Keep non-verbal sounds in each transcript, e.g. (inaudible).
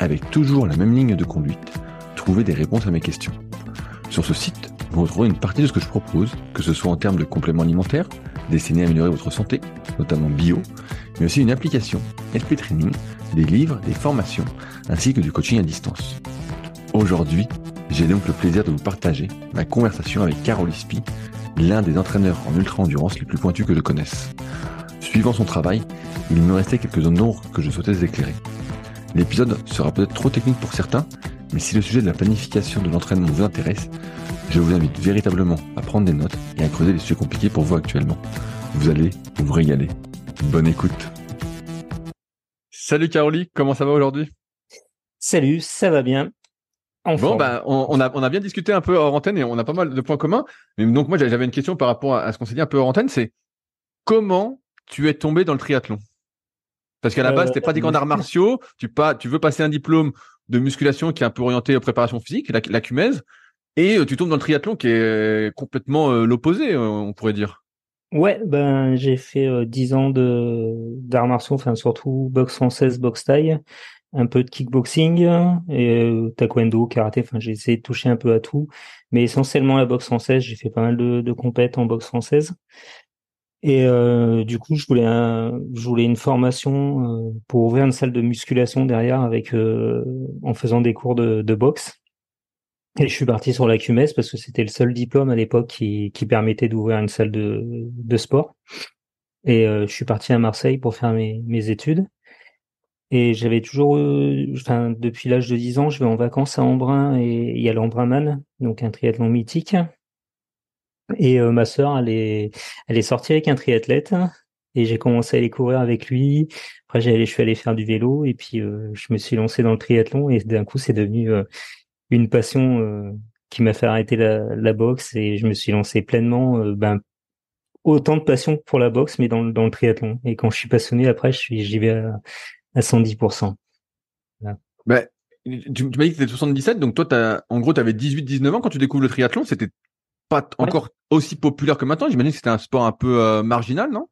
avec toujours la même ligne de conduite, trouver des réponses à mes questions. Sur ce site, vous retrouverez une partie de ce que je propose, que ce soit en termes de compléments alimentaires, destinés à améliorer votre santé, notamment bio, mais aussi une application, SP Training, des livres, des formations, ainsi que du coaching à distance. Aujourd'hui, j'ai donc le plaisir de vous partager ma conversation avec Carol Ispi, l'un des entraîneurs en ultra-endurance les plus pointus que je connaisse. Suivant son travail, il me restait quelques zones d'ombre que je souhaitais éclairer. L'épisode sera peut-être trop technique pour certains, mais si le sujet de la planification de l'entraînement vous intéresse, je vous invite véritablement à prendre des notes et à creuser les sujets compliqués pour vous actuellement. Vous allez vous régaler. Bonne écoute. Salut Caroli, comment ça va aujourd'hui? Salut, ça va bien. bon, bah, on, a, on a bien discuté un peu hors antenne et on a pas mal de points communs. Mais donc, moi, j'avais une question par rapport à ce qu'on s'est dit un peu hors antenne c'est comment tu es tombé dans le triathlon? Parce qu'à la base, tu es pratiquant d'arts martiaux, tu, pas, tu veux passer un diplôme de musculation qui est un peu orienté aux préparations physiques, la, la et euh, tu tombes dans le triathlon qui est complètement euh, l'opposé, euh, on pourrait dire. Ouais, ben j'ai fait dix ans de d'arts martiaux, enfin surtout boxe française, boxe taille, un peu de kickboxing et taekwondo, karaté. Enfin, j'ai essayé de toucher un peu à tout, mais essentiellement la boxe française. J'ai fait pas mal de, de compètes en boxe française. Et euh, du coup, je voulais, un, je voulais une formation euh, pour ouvrir une salle de musculation derrière avec euh, en faisant des cours de, de, boxe. Et je suis parti sur la QMS parce que c'était le seul diplôme à l'époque qui, qui permettait d'ouvrir une salle de, de sport. Et je suis parti à Marseille pour faire mes, mes études. Et j'avais toujours, enfin, depuis l'âge de 10 ans, je vais en vacances à Embrun et il y a l'Embrunman, donc un triathlon mythique. Et euh, ma sœur, elle est, elle est sortie avec un triathlète et j'ai commencé à aller courir avec lui. Après, je suis allé faire du vélo et puis euh, je me suis lancé dans le triathlon et d'un coup, c'est devenu euh, une passion qui m'a fait arrêter la, la, boxe et je me suis lancé pleinement. ben, autant de passion pour la boxe, mais dans, dans le triathlon. Et quand je suis passionné, après, je suis, j'y vais à, à 110%. Voilà. Ben, tu, tu m'as dit que tu étais 77, donc toi, as, en gros, tu avais 18-19 ans quand tu découvres le triathlon. C'était pas encore aussi populaire que maintenant. J'imagine que c'était un sport un peu euh, marginal, non?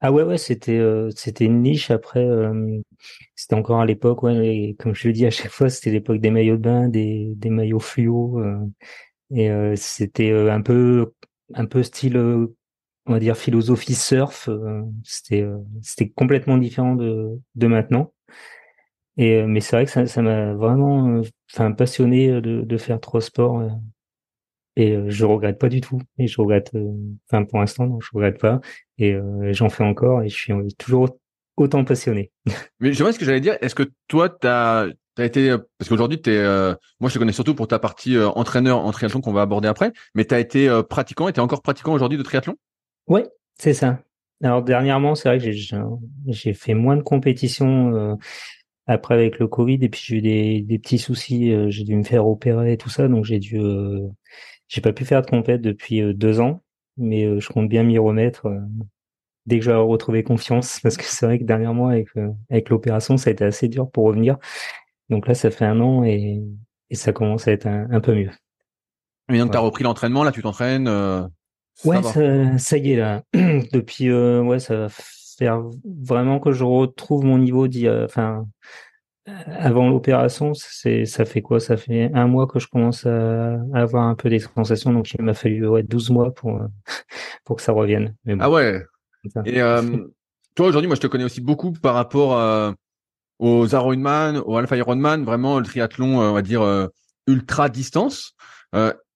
Ah ouais, ouais, c'était euh, c'était une niche. Après, euh, c'était encore à l'époque, ouais, comme je le dis à chaque fois, c'était l'époque des maillots de bain, des, des maillots fluo, et c'était un peu un peu style, on va dire philosophie surf. c'était c'était complètement différent de de maintenant. Et mais c'est vrai que ça ça m'a vraiment, enfin passionné de de faire trois sports et euh, je regrette pas du tout. Et je regrette euh, enfin pour l'instant non je regrette pas. Et euh, j'en fais encore et je suis toujours autant passionné. (laughs) Mais je vois ce que j'allais dire est-ce que toi tu as T'as été parce qu'aujourd'hui t'es moi je te connais surtout pour ta partie entraîneur en triathlon qu'on va aborder après mais tu as été pratiquant et tu es encore pratiquant aujourd'hui de triathlon? Ouais, c'est ça. Alors dernièrement, c'est vrai que j'ai j'ai fait moins de compétitions après avec le Covid et puis j'ai eu des, des petits soucis, j'ai dû me faire opérer et tout ça donc j'ai dû j'ai pas pu faire de compète depuis euh, deux ans, mais euh, je compte bien m'y remettre euh, dès que je vais retrouver confiance, (laughs) parce que c'est vrai que dernièrement avec avec l'opération, ça a été assez dur pour revenir. Donc là, ça fait un an et, et ça commence à être un, peu mieux. Mais donc, tu as repris l'entraînement, là, tu t'entraînes Ouais, ça, ça, y est, là. (clears throat) Depuis, ouais, ça va faire vraiment que je retrouve mon niveau d'il enfin, avant l'opération, c'est ça fait quoi? Ça fait un mois que je commence à, avoir un peu des sensations, donc il m'a fallu ouais, 12 mois pour (laughs) pour que ça revienne. ah ouais. Et euh, toi aujourd'hui, moi je te connais aussi beaucoup par rapport euh, aux Ironman, aux Alpha Ironman, vraiment le triathlon, euh, on va dire ultra distance.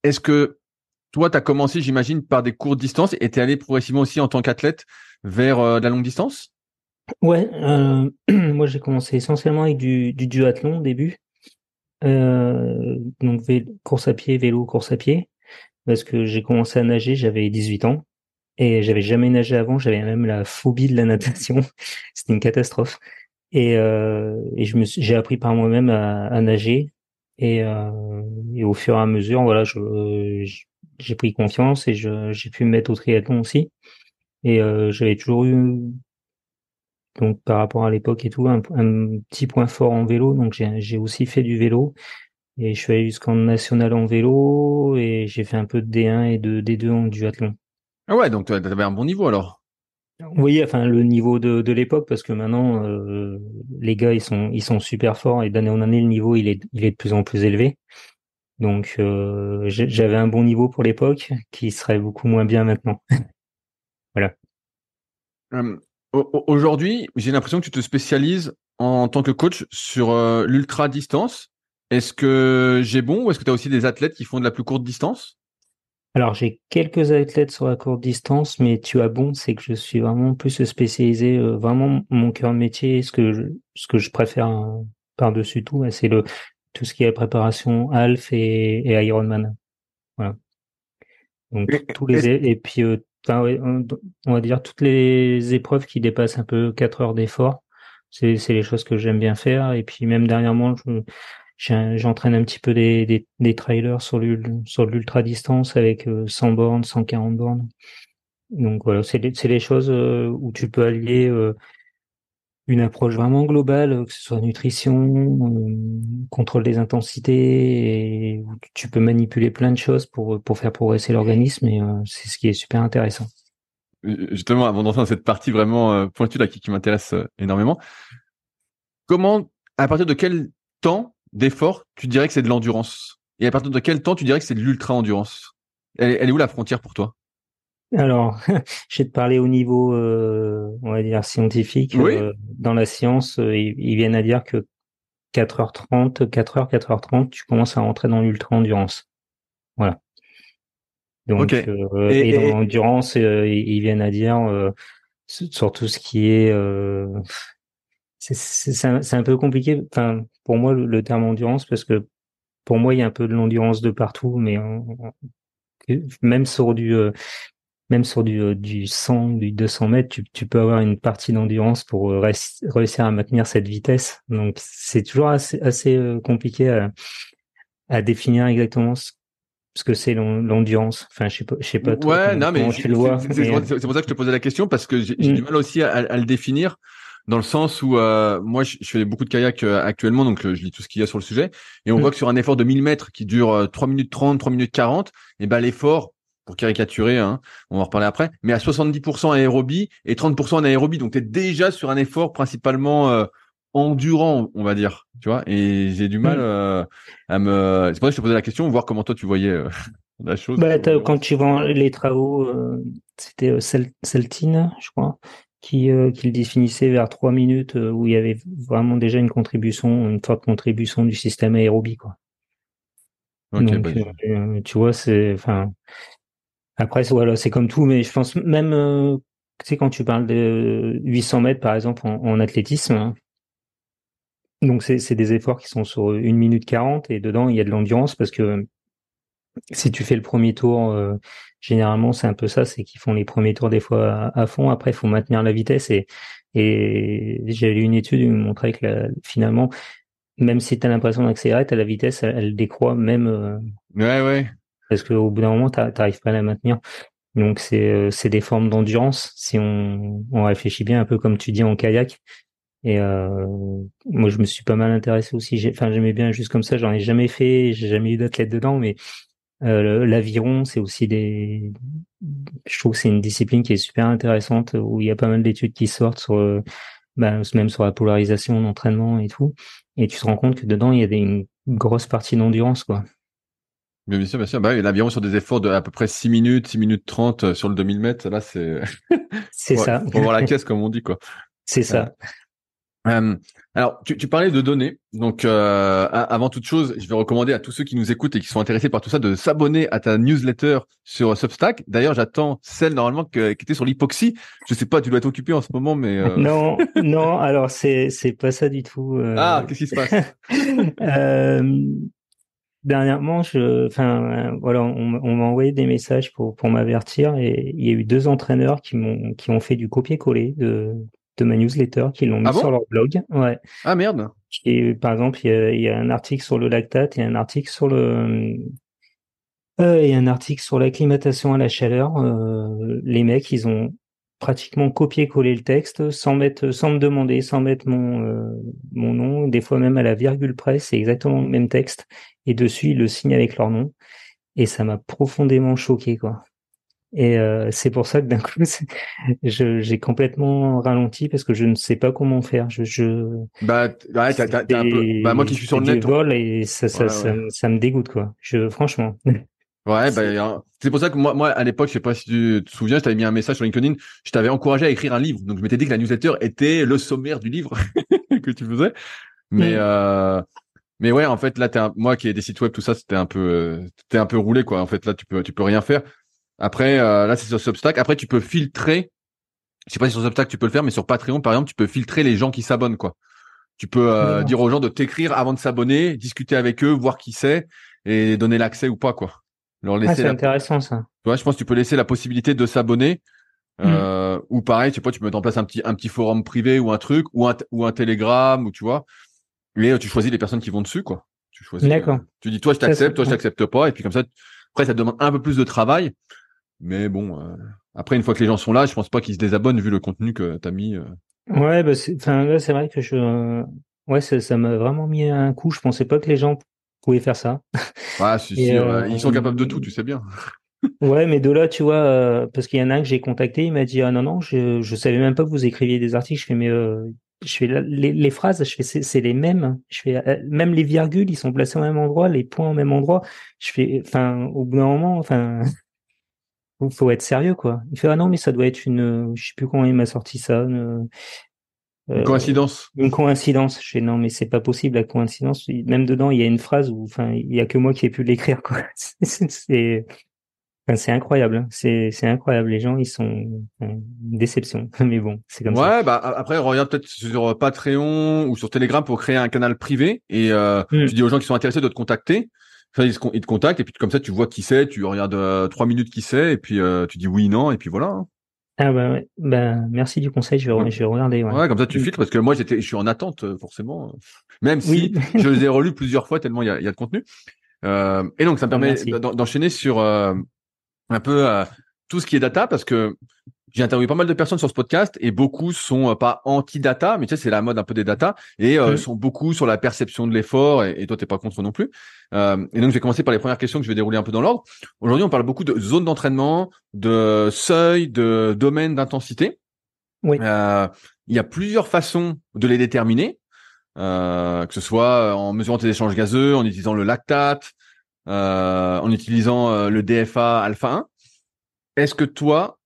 Est-ce que toi, tu as commencé, j'imagine, par des courtes distances et tu allé progressivement aussi en tant qu'athlète vers la longue distance? Ouais, euh, (clears throat) moi j'ai commencé essentiellement avec du, du duathlon au début. Euh, donc course à pied, vélo, course à pied. Parce que j'ai commencé à nager, j'avais 18 ans. Et j'avais jamais nagé avant, j'avais même la phobie de la (laughs) natation. C'était une catastrophe. Et, et je me j'ai appris par moi-même à, à, nager. Et, et, au fur et à mesure, voilà, je, j'ai pris confiance et j'ai pu me mettre au triathlon aussi. Et j'avais toujours eu donc par rapport à l'époque et tout, un, petit point fort en vélo. Donc j'ai aussi fait du vélo et je suis allé jusqu'en national en vélo et j'ai fait un peu de D1 et de D2 en duathlon. Ah ouais, donc tu avais un bon niveau alors? Oui, enfin le niveau de, de l'époque parce que maintenant euh, les gars ils sont ils sont super forts et d'année en année le niveau il est il est de plus en plus élevé. Donc euh, j'avais un bon niveau pour l'époque qui serait beaucoup moins bien maintenant. (laughs) voilà. Hum, Aujourd'hui, j'ai l'impression que tu te spécialises en tant que coach sur euh, l'ultra distance. Est-ce que j'ai bon ou est-ce que tu as aussi des athlètes qui font de la plus courte distance? Alors j'ai quelques athlètes sur la courte distance, mais tu as bon, c'est que je suis vraiment plus spécialisé, euh, vraiment mon cœur de métier, ce que je, ce que je préfère hein, par-dessus tout, c'est le tout ce qui est préparation half et, et Ironman. Voilà. Donc tous les et puis euh, on, va dire toutes les épreuves qui dépassent un peu 4 heures d'effort. C'est, les choses que j'aime bien faire. Et puis même dernièrement, j'entraîne un petit peu des, des, trailers sur l'ultra distance avec 100 euh, bornes, 140 bornes. Donc voilà, c'est les choses euh, où tu peux allier euh, une approche vraiment globale, que ce soit nutrition, contrôle des intensités, et tu peux manipuler plein de choses pour, faire progresser l'organisme, et c'est ce qui est super intéressant. Justement, avant d'entrer dans cette partie vraiment pointue là qui, qui m'intéresse énormément, comment, à partir de quel temps d'effort tu dirais que c'est de l'endurance? Et à partir de quel temps tu dirais que c'est de l'ultra-endurance? Elle est où la frontière pour toi? Alors, (laughs) je vais te parler au niveau, euh, on va dire, scientifique. Euh, dans la science, euh, ils, viennent à dire que 4h30, 4h, 4h30, tu commences à rentrer dans l'ultra-endurance. Voilà. Donc, et, dans l'endurance, ils viennent à dire, sur tout ce qui est... c'est un, peu compliqué, enfin, pour moi, le, terme endurance, parce que pour moi, il y a un peu de l'endurance de partout, mais même sur du même sur du, euh, du 100, du 200 mètres, tu, tu peux avoir une partie d'endurance pour euh, réussir à maintenir cette vitesse. Donc, c'est toujours assez, assez euh, compliqué à, à définir exactement ce, ce que c'est l'endurance. Enfin, je sais pas, je sais pas. Ouais, non, mais c'est pour ça que je te posais la question parce que j'ai du mm. mal aussi à, à, le définir dans le sens où moi je, fais beaucoup de kayak actuellement donc je lis tout ce qu'il y a sur le sujet et on mm. voit que sur un effort de 1000 mètres qui dure 3 minutes 30 3 minutes 40 et eh ben l'effort pour caricaturer, hein, on va en reparler après, mais à 70% aérobie et 30% anaérobie. Donc, tu es déjà sur un effort principalement euh, endurant, on va dire. Tu vois, et j'ai du mal mm. euh, à me. C'est pour ça que je te posais la question, voir comment toi tu voyais euh, (laughs) la chose. Bah, quand tu vois les travaux, c'était Celtine, je crois, qui, qui le définissait vers trois minutes, où il y avait vraiment déjà une contribution, une forte contribution du système aérobie, quoi. Donc, bah, tu vois, c'est, enfin, après, voilà, c'est comme tout, mais je pense même, euh, tu sais, quand tu parles de 800 mètres, par exemple, en, athlétisme, hein, donc c'est des efforts qui sont sur 1 minute 40 et dedans, il y a de l'endurance parce que si tu fais le premier tour, euh, généralement, c'est un peu ça, c'est qu'ils font les premiers tours des fois à, fond. Après, il faut maintenir la vitesse et, et j'ai lu une étude qui montrait que finalement, même si tu as l'impression d'accélérer, la vitesse, elle, décroît même. Euh, ouais, ouais parce qu'au bout d'un moment, tu n'arrives pas à la maintenir. Donc euh, c'est des formes d'endurance si on, on réfléchit bien un peu comme tu dis en kayak. Et euh, moi je me suis pas mal intéressé aussi. Enfin j'aimais bien juste comme ça. J'en ai jamais fait, j'ai jamais eu d'athlète dedans, mais euh, l'aviron c'est aussi des. Je trouve que c'est une discipline qui est super intéressante où il y a pas mal d'études qui sortent sur ben, même sur la polarisation d'entraînement et tout. Et tu te rends compte que dedans il y a une grosse partie d'endurance quoi. Bien sûr, bien sûr. Bah, l'aviron sur des efforts de à peu près 6 minutes, 6 minutes 30 euh, sur le 2000 mètres, là, c'est. (laughs) c'est ça. (laughs) Pour voir la caisse, comme on dit, quoi. C'est ça. Euh, alors, tu, tu, parlais de données. Donc, euh, avant toute chose, je vais recommander à tous ceux qui nous écoutent et qui sont intéressés par tout ça de s'abonner à ta newsletter sur Substack. D'ailleurs, j'attends celle normalement qui était sur l'hypoxie. Je sais pas, tu dois être occupé en ce moment, mais euh... non, (laughs) non. Alors, c'est c'est pas ça du tout. Euh... Ah, qu'est-ce qui se passe? Euh, Dernièrement, je, enfin, voilà, on, m'a envoyé des messages pour, pour m'avertir et il y a eu deux entraîneurs qui m'ont, qui ont fait du copier-coller de, de ma newsletter qui l'ont mis Ah bon? sur leur blog. Ouais. Ah merde. Et par exemple, il y a, il y a un article sur le lactate et un article sur le euh, et un article sur l'acclimatation à la chaleur. Euh, les mecs, ils ont pratiquement copié-collé le texte sans mettre, sans me demander, sans mettre mon euh, mon nom. Des fois même à la virgule près, c'est exactement le même texte. Et dessus, ils le signent avec leur nom. Et ça m'a profondément choqué, quoi. Et euh, c'est pour ça que d'un (laughs) coup, j'ai complètement ralenti parce que je ne sais pas comment faire. Je, je Bah, t- un peu. Bah, moi qui suis sur le net. vol et ça, ça, Ouais, ça, ouais. me- ça me dégoûte, quoi. Je, franchement. (laughs) Ouais, C'est- bah, hein, c'est pour ça que moi, moi, à l'époque, je sais pas si tu te souviens, je t'avais mis un message sur LinkedIn, je t'avais encouragé à écrire un livre. Donc, je m'étais dit que la newsletter était le sommaire du livre (laughs) que tu faisais. Mais, Mm. euh, mais ouais, en fait, là, t'es un- moi qui ai des sites web, tout ça, c'était un peu, euh, t'es un peu roulé, quoi. En fait, là, tu peux, tu peux rien faire. Après, euh, là, c'est sur Substack. Après, tu peux filtrer. Je sais pas si sur Substack tu peux le faire, mais sur Patreon, par exemple, tu peux filtrer les gens qui s'abonnent, quoi. Tu peux euh, dire aux gens de t'écrire avant de s'abonner, discuter avec eux, voir qui c'est et donner l'accès ou pas, quoi. Leur Ah, laisser c'est la intéressant, ça. tu vois, je pense que tu peux laisser la possibilité de s'abonner. Euh, Ou pareil, tu sais pas, tu peux mettre en place un petit, un petit forum privé ou un truc, ou un, ou un Telegram, ou tu vois. Et euh, tu choisis les personnes qui vont dessus, quoi. Tu choisis. D'accord. euh, tu dis, toi, je c'est t'accepte, toi, je t'accepte pas. Et puis comme ça, après, ça te demande un peu plus de travail. Mais bon, euh, après, une fois que les gens sont là, je pense pas qu'ils se désabonnent vu le contenu que t'as mis. euh. Ouais, bah, c'est, enfin, là, c'est vrai que je, ouais, ça, ça m'a vraiment mis un coup. Je pensais pas que les gens pouvaient faire ça. Ouais, si, si, euh, ils sont capables de tout, tu sais bien. (laughs) Ouais, mais de là, tu vois, euh, parce qu'il y en a un que j'ai contacté, il m'a dit, ah non, non, je, je savais même pas que vous écriviez des articles. Je fais, mais, euh, je fais là, les, les phrases, je fais, c'est, c'est les mêmes. Je fais, euh, même les virgules, ils sont placés au même endroit, les points au même endroit. Je fais, enfin, au bout d'un moment, enfin, (laughs) faut, faut être sérieux, quoi. Il fait, ah non, mais ça doit être une, je sais plus comment il m'a sorti ça, une, Une euh, coïncidence. une coïncidence. Je fais non, mais c'est pas possible la coïncidence. Même dedans, il y a une phrase où, enfin, il y a que moi qui ai pu l'écrire, quoi. (laughs) C'est, c'est, incroyable. hein. C'est, c'est incroyable. Les gens, ils sont une déception. (laughs) Mais bon, c'est comme ça. Ouais, bah après regarde peut-être sur Patreon ou sur Telegram pour créer un canal privé et euh, Mm. tu dis aux gens qui sont intéressés de te contacter. Enfin, ils te contactent et puis comme ça tu vois qui c'est, tu regardes euh, trois minutes qui c'est et puis euh, tu dis oui non et puis voilà. hein. Ah bah, ouais. bah merci du conseil. Je vais, Ouais. je vais regarder. Ouais. Ouais, comme ça tu Mm. filtres parce que moi j'étais, je suis en attente euh, forcément, même si Oui. je les ai (laughs) relus plusieurs fois tellement il y a, il y a de contenu. Euh, et donc ça me permet Merci. d'en- d'enchaîner sur euh, un peu euh, tout ce qui est data parce que j'ai interviewé pas mal de personnes sur ce podcast et beaucoup sont euh, pas anti-data, mais tu sais, c'est la mode un peu des data et euh, Mm. sont beaucoup sur la perception de l'effort et, et toi, t'es pas contre non plus. Euh, et donc, je vais commencer par les premières questions que je vais dérouler un peu dans l'ordre. Aujourd'hui, on parle beaucoup de zones d'entraînement, de seuil, de domaine d'intensité. Oui. Euh, il y a plusieurs façons de les déterminer, que ce soit en mesurant tes échanges gazeux, en utilisant le lactate, en utilisant le DFA alpha 1. Est-ce que toi,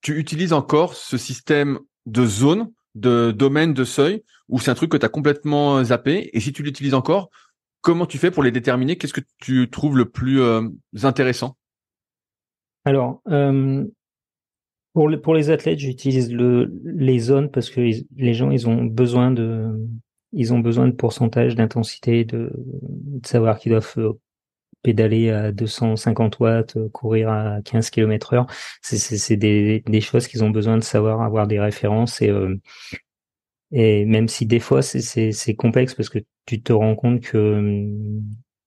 tu utilises encore ce système de zone, de domaine, de seuil, ou c'est un truc que tu as complètement zappé? Et si tu l'utilises encore, comment tu fais pour les déterminer? Qu'est-ce que tu trouves le plus euh, intéressant? Alors, euh, pour, les, athlètes, j'utilise le, les zones parce que les gens, ils ont besoin de, ils ont besoin de pourcentage d'intensité, de, de savoir qu'ils doivent euh, pédaler à 250 watts, euh, courir à 15 km heure. C'est, des, des choses qu'ils ont besoin de savoir, avoir des références et, euh, et même si des fois c'est, complexe parce que tu te rends compte que hum,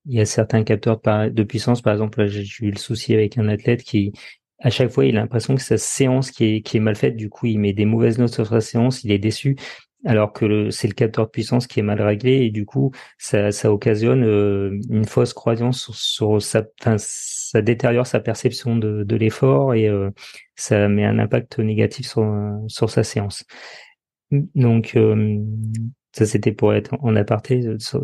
il y a certains capteurs de, puissance, par exemple, là, j'ai eu le souci avec un athlète qui, à chaque fois, il a l'impression que sa séance qui est, qui est mal faite, du coup, il met des mauvaises notes sur sa séance, il est déçu, alors que c'est le capteur de puissance qui est mal réglé, et du coup, ça, occasionne euh, une fausse croyance sur, sa, enfin, ça détériore sa perception de, l'effort et euh, ça met un impact négatif sur, euh, sur sa séance. Donc, euh, ça c'était pour être en aparté sur,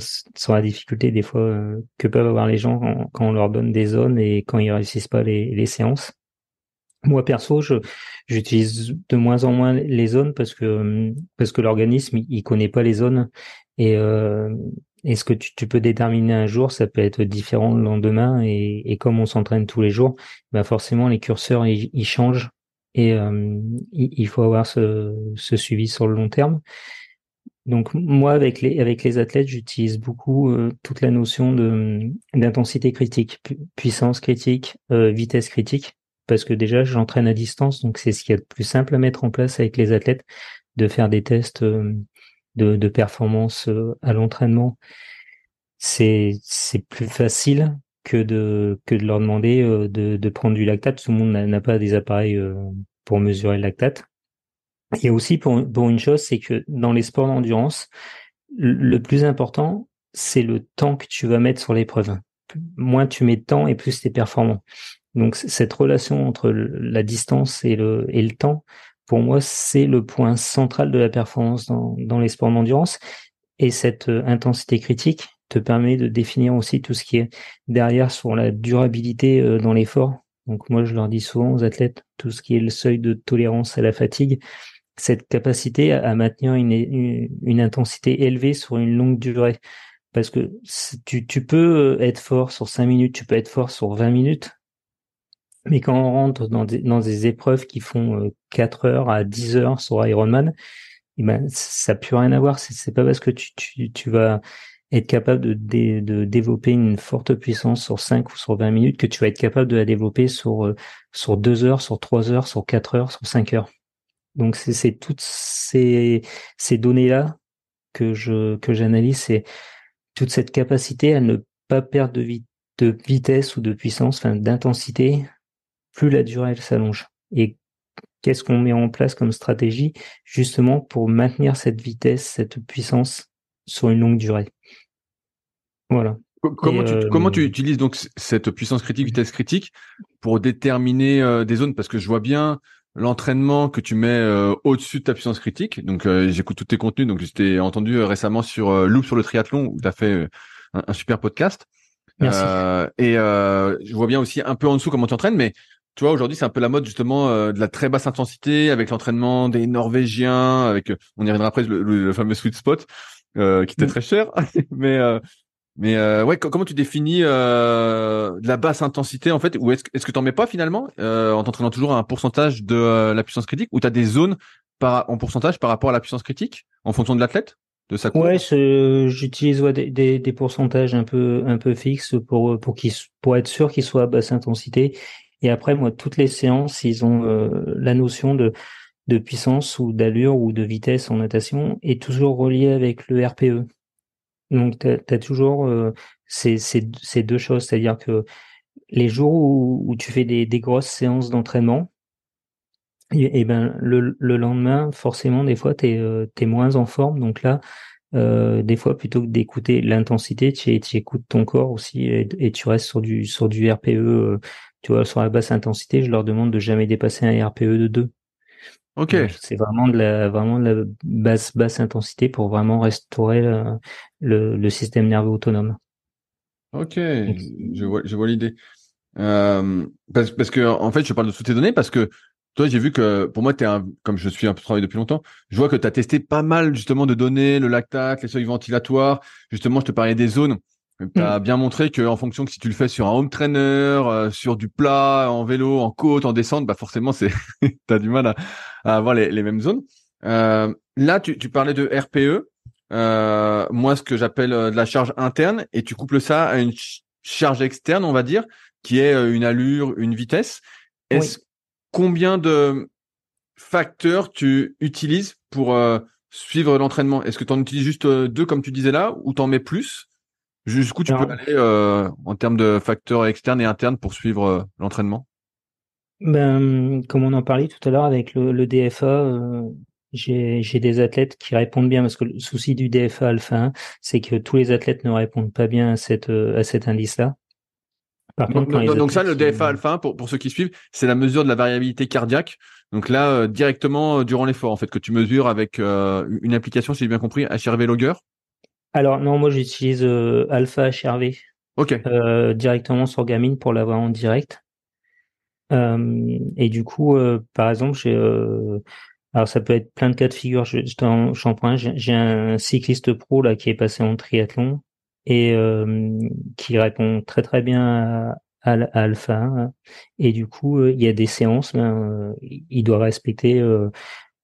la difficulté des fois que peuvent avoir les gens en- quand on leur donne des zones et quand ils réussissent pas les séances. Moi perso, je j'utilise de moins en moins les zones parce que parce que l'organisme il, connaît pas les zones. Et euh, ce que tu, peux déterminer un jour, ça peut être différent le lendemain et, et comme on s'entraîne tous les jours, bah forcément les curseurs ils, changent. Et euh, il, faut avoir ce, suivi sur le long terme. Donc moi avec les avec les athlètes j'utilise beaucoup euh, toute la notion de d'intensité critique, pu- puissance critique, vitesse critique parce que déjà j'entraîne à distance donc c'est ce qu'il y a de plus simple à mettre en place avec les athlètes. de faire des tests de, de performance à l'entraînement, c'est plus facile que de leur demander de, de prendre du lactate. Tout le monde n'a pas des appareils pour mesurer le lactate. Et aussi pour, pour une chose, c'est que dans les sports d'endurance, le plus important, c'est le temps que tu vas mettre sur l'épreuve. Moins tu mets de temps et plus tu es performant. Donc cette relation entre la distance et le, et le temps, pour moi, c'est le point central de la performance dans, dans les sports d'endurance. Et cette euh, intensité critique te permet de définir aussi tout ce qui est derrière sur la durabilité euh, dans l'effort. Donc moi, je leur dis souvent aux athlètes, tout ce qui est le seuil de tolérance à la fatigue, cette capacité à maintenir une, une, intensité élevée sur une longue durée. Parce que tu, tu peux être fort sur 5 minutes, tu peux être fort sur 20 minutes, mais quand on rentre dans des, dans des épreuves qui font 4 euh, heures à 10 heures sur Ironman, eh ben, ça n'a plus rien à voir. C'est pas parce que tu, tu, tu vas être capable de, de, développer une forte puissance sur 5 ou sur 20 minutes que tu vas être capable de la développer sur, euh, sur 2 heures, sur 3 heures, sur 4 heures, sur 5 heures. Donc c'est toutes ces, ces données-là que je que j'analyse, c'est toute cette capacité à ne pas perdre de, de vitesse ou de puissance, enfin d'intensité, plus la durée elle s'allonge. Et qu'est-ce qu'on met en place comme stratégie justement pour maintenir cette vitesse, cette puissance sur une longue durée? Voilà. Comment, tu, comment tu euh, utilises donc cette puissance critique, vitesse critique pour déterminer euh, des zones? Parce que je vois bien l'entraînement que tu mets euh, au-dessus de ta puissance critique. Donc euh, j'écoute tous tes contenus. Donc je t'ai entendu euh, récemment sur Loop sur le triathlon où tu as fait un, super podcast. Merci. et je vois bien aussi un peu en dessous comment tu entraînes, mais tu vois aujourd'hui c'est un peu la mode justement de la très basse intensité avec l'entraînement des Norvégiens, avec on y reviendra après le, fameux sweet spot qui était mm. très cher, (laughs) mais mais euh, ouais, comment tu définis euh, de la basse intensité en fait? Ou est-ce est-ce que t'en mets pas finalement euh, en t'entraînant toujours à un pourcentage de euh, la puissance critique? Ou tu as des zones par, en pourcentage par rapport à la puissance critique en fonction de l'athlète de sa courbe? Ouais, j'utilise ouais, des, des, des, pourcentages un peu un peu fixes pour pour qu'ils pour être sûr qu'ils soient à basse intensité. Et après, moi, toutes les séances, ils ont euh, la notion de de puissance ou d'allure ou de vitesse en natation est toujours reliée avec le RPE. Donc, tu as, toujours euh, ces, ces, ces, deux choses, c'est-à-dire que les jours où, où tu fais des, des grosses séances d'entraînement, et, ben le, le, lendemain, forcément, des fois, tu es, euh, moins en forme. Donc là, euh, des fois, plutôt que d'écouter l'intensité, tu, tu, écoutes ton corps aussi et, et, tu restes sur du, sur du RPE. Tu vois, sur la basse intensité, je leur demande de jamais dépasser un RPE de 2. Ok. C'est vraiment de la vraiment de la basse basse intensité pour vraiment restaurer le, le, système nerveux autonome. Ok, je vois je vois l'idée. Euh, parce, parce que en fait, je parle de toutes tes données parce que toi, j'ai vu que pour moi, es un, comme je suis un peu travaillé depuis longtemps, je vois que tu as testé pas mal justement de données, le lactate, les seuils ventilatoires. Justement, je te parlais des zones. Tu as mm. bien montré que en fonction que si tu le fais sur un home trainer, euh, sur du plat, en vélo, en côte, en descente, bah forcément c'est (laughs) as du mal à, avoir les, les, mêmes zones. Euh, là, tu, tu, parlais de RPE. Euh, moi, ce que j'appelle de la charge interne, et tu couples ça à une charge externe, on va dire, qui est une allure, une vitesse. Est-ce combien de facteurs tu utilises pour suivre l'entraînement? Est-ce que tu en utilises juste deux comme tu disais là, ou t'en mets plus? Jusqu'où tu peux aller euh, en termes de facteurs externes et internes pour suivre euh, l'entraînement? Ben, Comme on en parlait tout à l'heure avec le, DFA, euh, j'ai des athlètes qui répondent bien parce que le souci du DFA alpha 1, c'est que tous les athlètes ne répondent pas bien à, cette, à cet indice-là. Par contre, donc, donc ça, le DFA alpha 1, pour, pour ceux qui suivent, c'est la mesure de la variabilité cardiaque. Donc là, directement durant l'effort, en fait, que tu mesures avec une application, si j'ai bien compris, HRV Logger. Alors non, moi j'utilise euh, Alpha HRV. Ok. Euh, directement sur Garmin pour l'avoir en direct. Euh, et du coup, par exemple, j'ai alors ça peut être plein de cas de figure. Je, je prends J'ai un cycliste pro là qui est passé en triathlon et qui répond très très bien à, Alpha. Hein. Et du coup, il y a des séances, ben, il doit respecter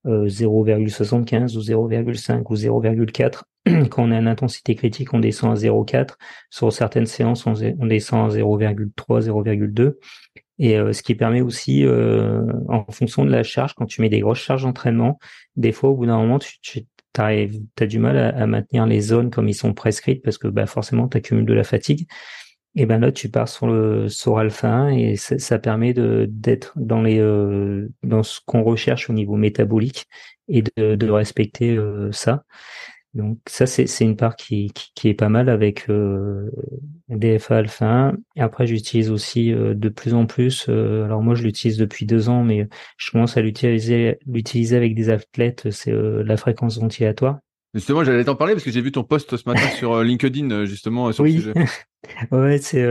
0,75 ou 0,5 ou 0,4 (clears throat) quand on a une intensité critique, on descend à 0,4. Sur certaines séances, on, descend à 0,3, 0,2. Et ce qui permet aussi, en fonction de la charge, quand tu mets des grosses charges d'entraînement, des fois au bout d'un moment, tu, tu as du mal à, maintenir les zones comme ils sont prescrites parce que bah, forcément, tu accumules de la fatigue. Et ben là, tu pars sur le sur alpha 1 et ça, permet de d'être dans les dans ce qu'on recherche au niveau métabolique et de, de respecter ça. Donc ça, c'est une part qui, qui, est pas mal avec euh, DFA Alpha 1. Et après, j'utilise aussi euh, de plus en plus, euh, alors moi je l'utilise depuis deux ans, mais je commence à l'utiliser l'utiliser avec des athlètes, c'est euh, la fréquence ventilatoire. Justement, j'allais t'en parler parce que j'ai vu ton post ce matin (laughs) sur LinkedIn, justement, sur oui. le sujet. (laughs) ouais, c'est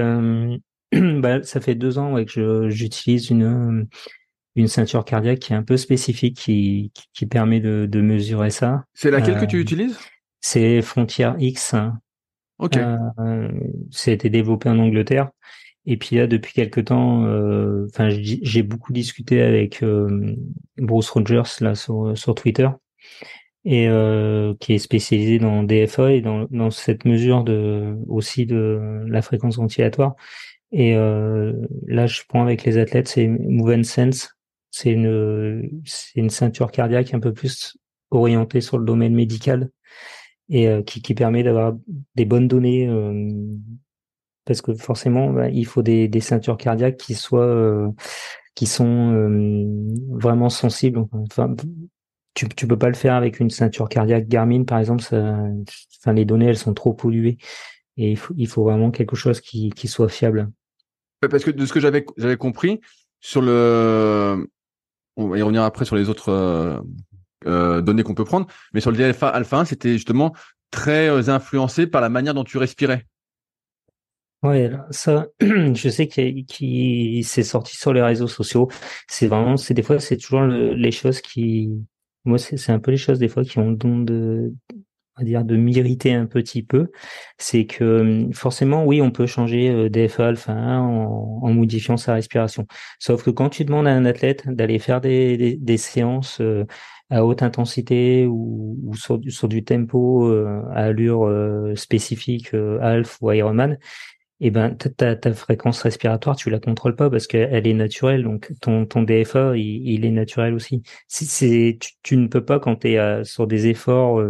(clears throat) bah, ça fait deux ans ouais, que j'utilise une une ceinture cardiaque qui est un peu spécifique, qui, qui, permet de, de mesurer ça. C'est laquelle que tu utilises? c'est Frontier X. Ok. Euh, ça a été développé en Angleterre. Et puis là, depuis quelques temps, euh, enfin, j'ai beaucoup discuté avec euh, Bruce Rogers là sur, sur Twitter, et euh, qui est spécialisé dans DFA et dans, dans cette mesure de aussi de la fréquence ventilatoire. Et euh, là, je prends avec les athlètes, c'est Move Sense. C'est une c'est une ceinture cardiaque un peu plus orientée sur le domaine médical et euh, qui, qui, permet d'avoir des bonnes données euh, parce que forcément bah, il faut des, des, ceintures cardiaques qui soient euh, qui sont vraiment sensibles tu tu peux pas le faire avec une ceinture cardiaque Garmin par exemple ça, enfin les données elles sont trop polluées et il faut il faut vraiment quelque chose qui qui soit fiable parce que de ce que j'avais j'avais compris sur le on va y revenir après sur les autres euh, données qu'on peut prendre. Mais sur le DLFA alpha 1, c'était justement très euh, influencé par la manière dont tu respirais. Ouais, ça, (clears throat) je sais qu'il qui s'est sorti sur les réseaux sociaux. C'est vraiment, c'est des fois, c'est toujours les choses qui, moi, c'est un peu les choses des fois qui ont le don de, va dire, de m'irriter un petit peu. C'est que hum, forcément, oui, on peut changer euh, DFA alpha 1 en, en, modifiant sa respiration. Sauf que quand tu demandes à un athlète d'aller faire des, des, des séances à haute intensité ou, ou sur, du, sur, du tempo euh, à allure euh, spécifique euh, Alf ou Ironman, eh ben ta, ta, fréquence respiratoire tu la contrôles pas parce qu'elle est naturelle. Donc ton ton DFA il, il est naturel aussi. Si c'est tu, tu, ne peux pas quand tu es sur des efforts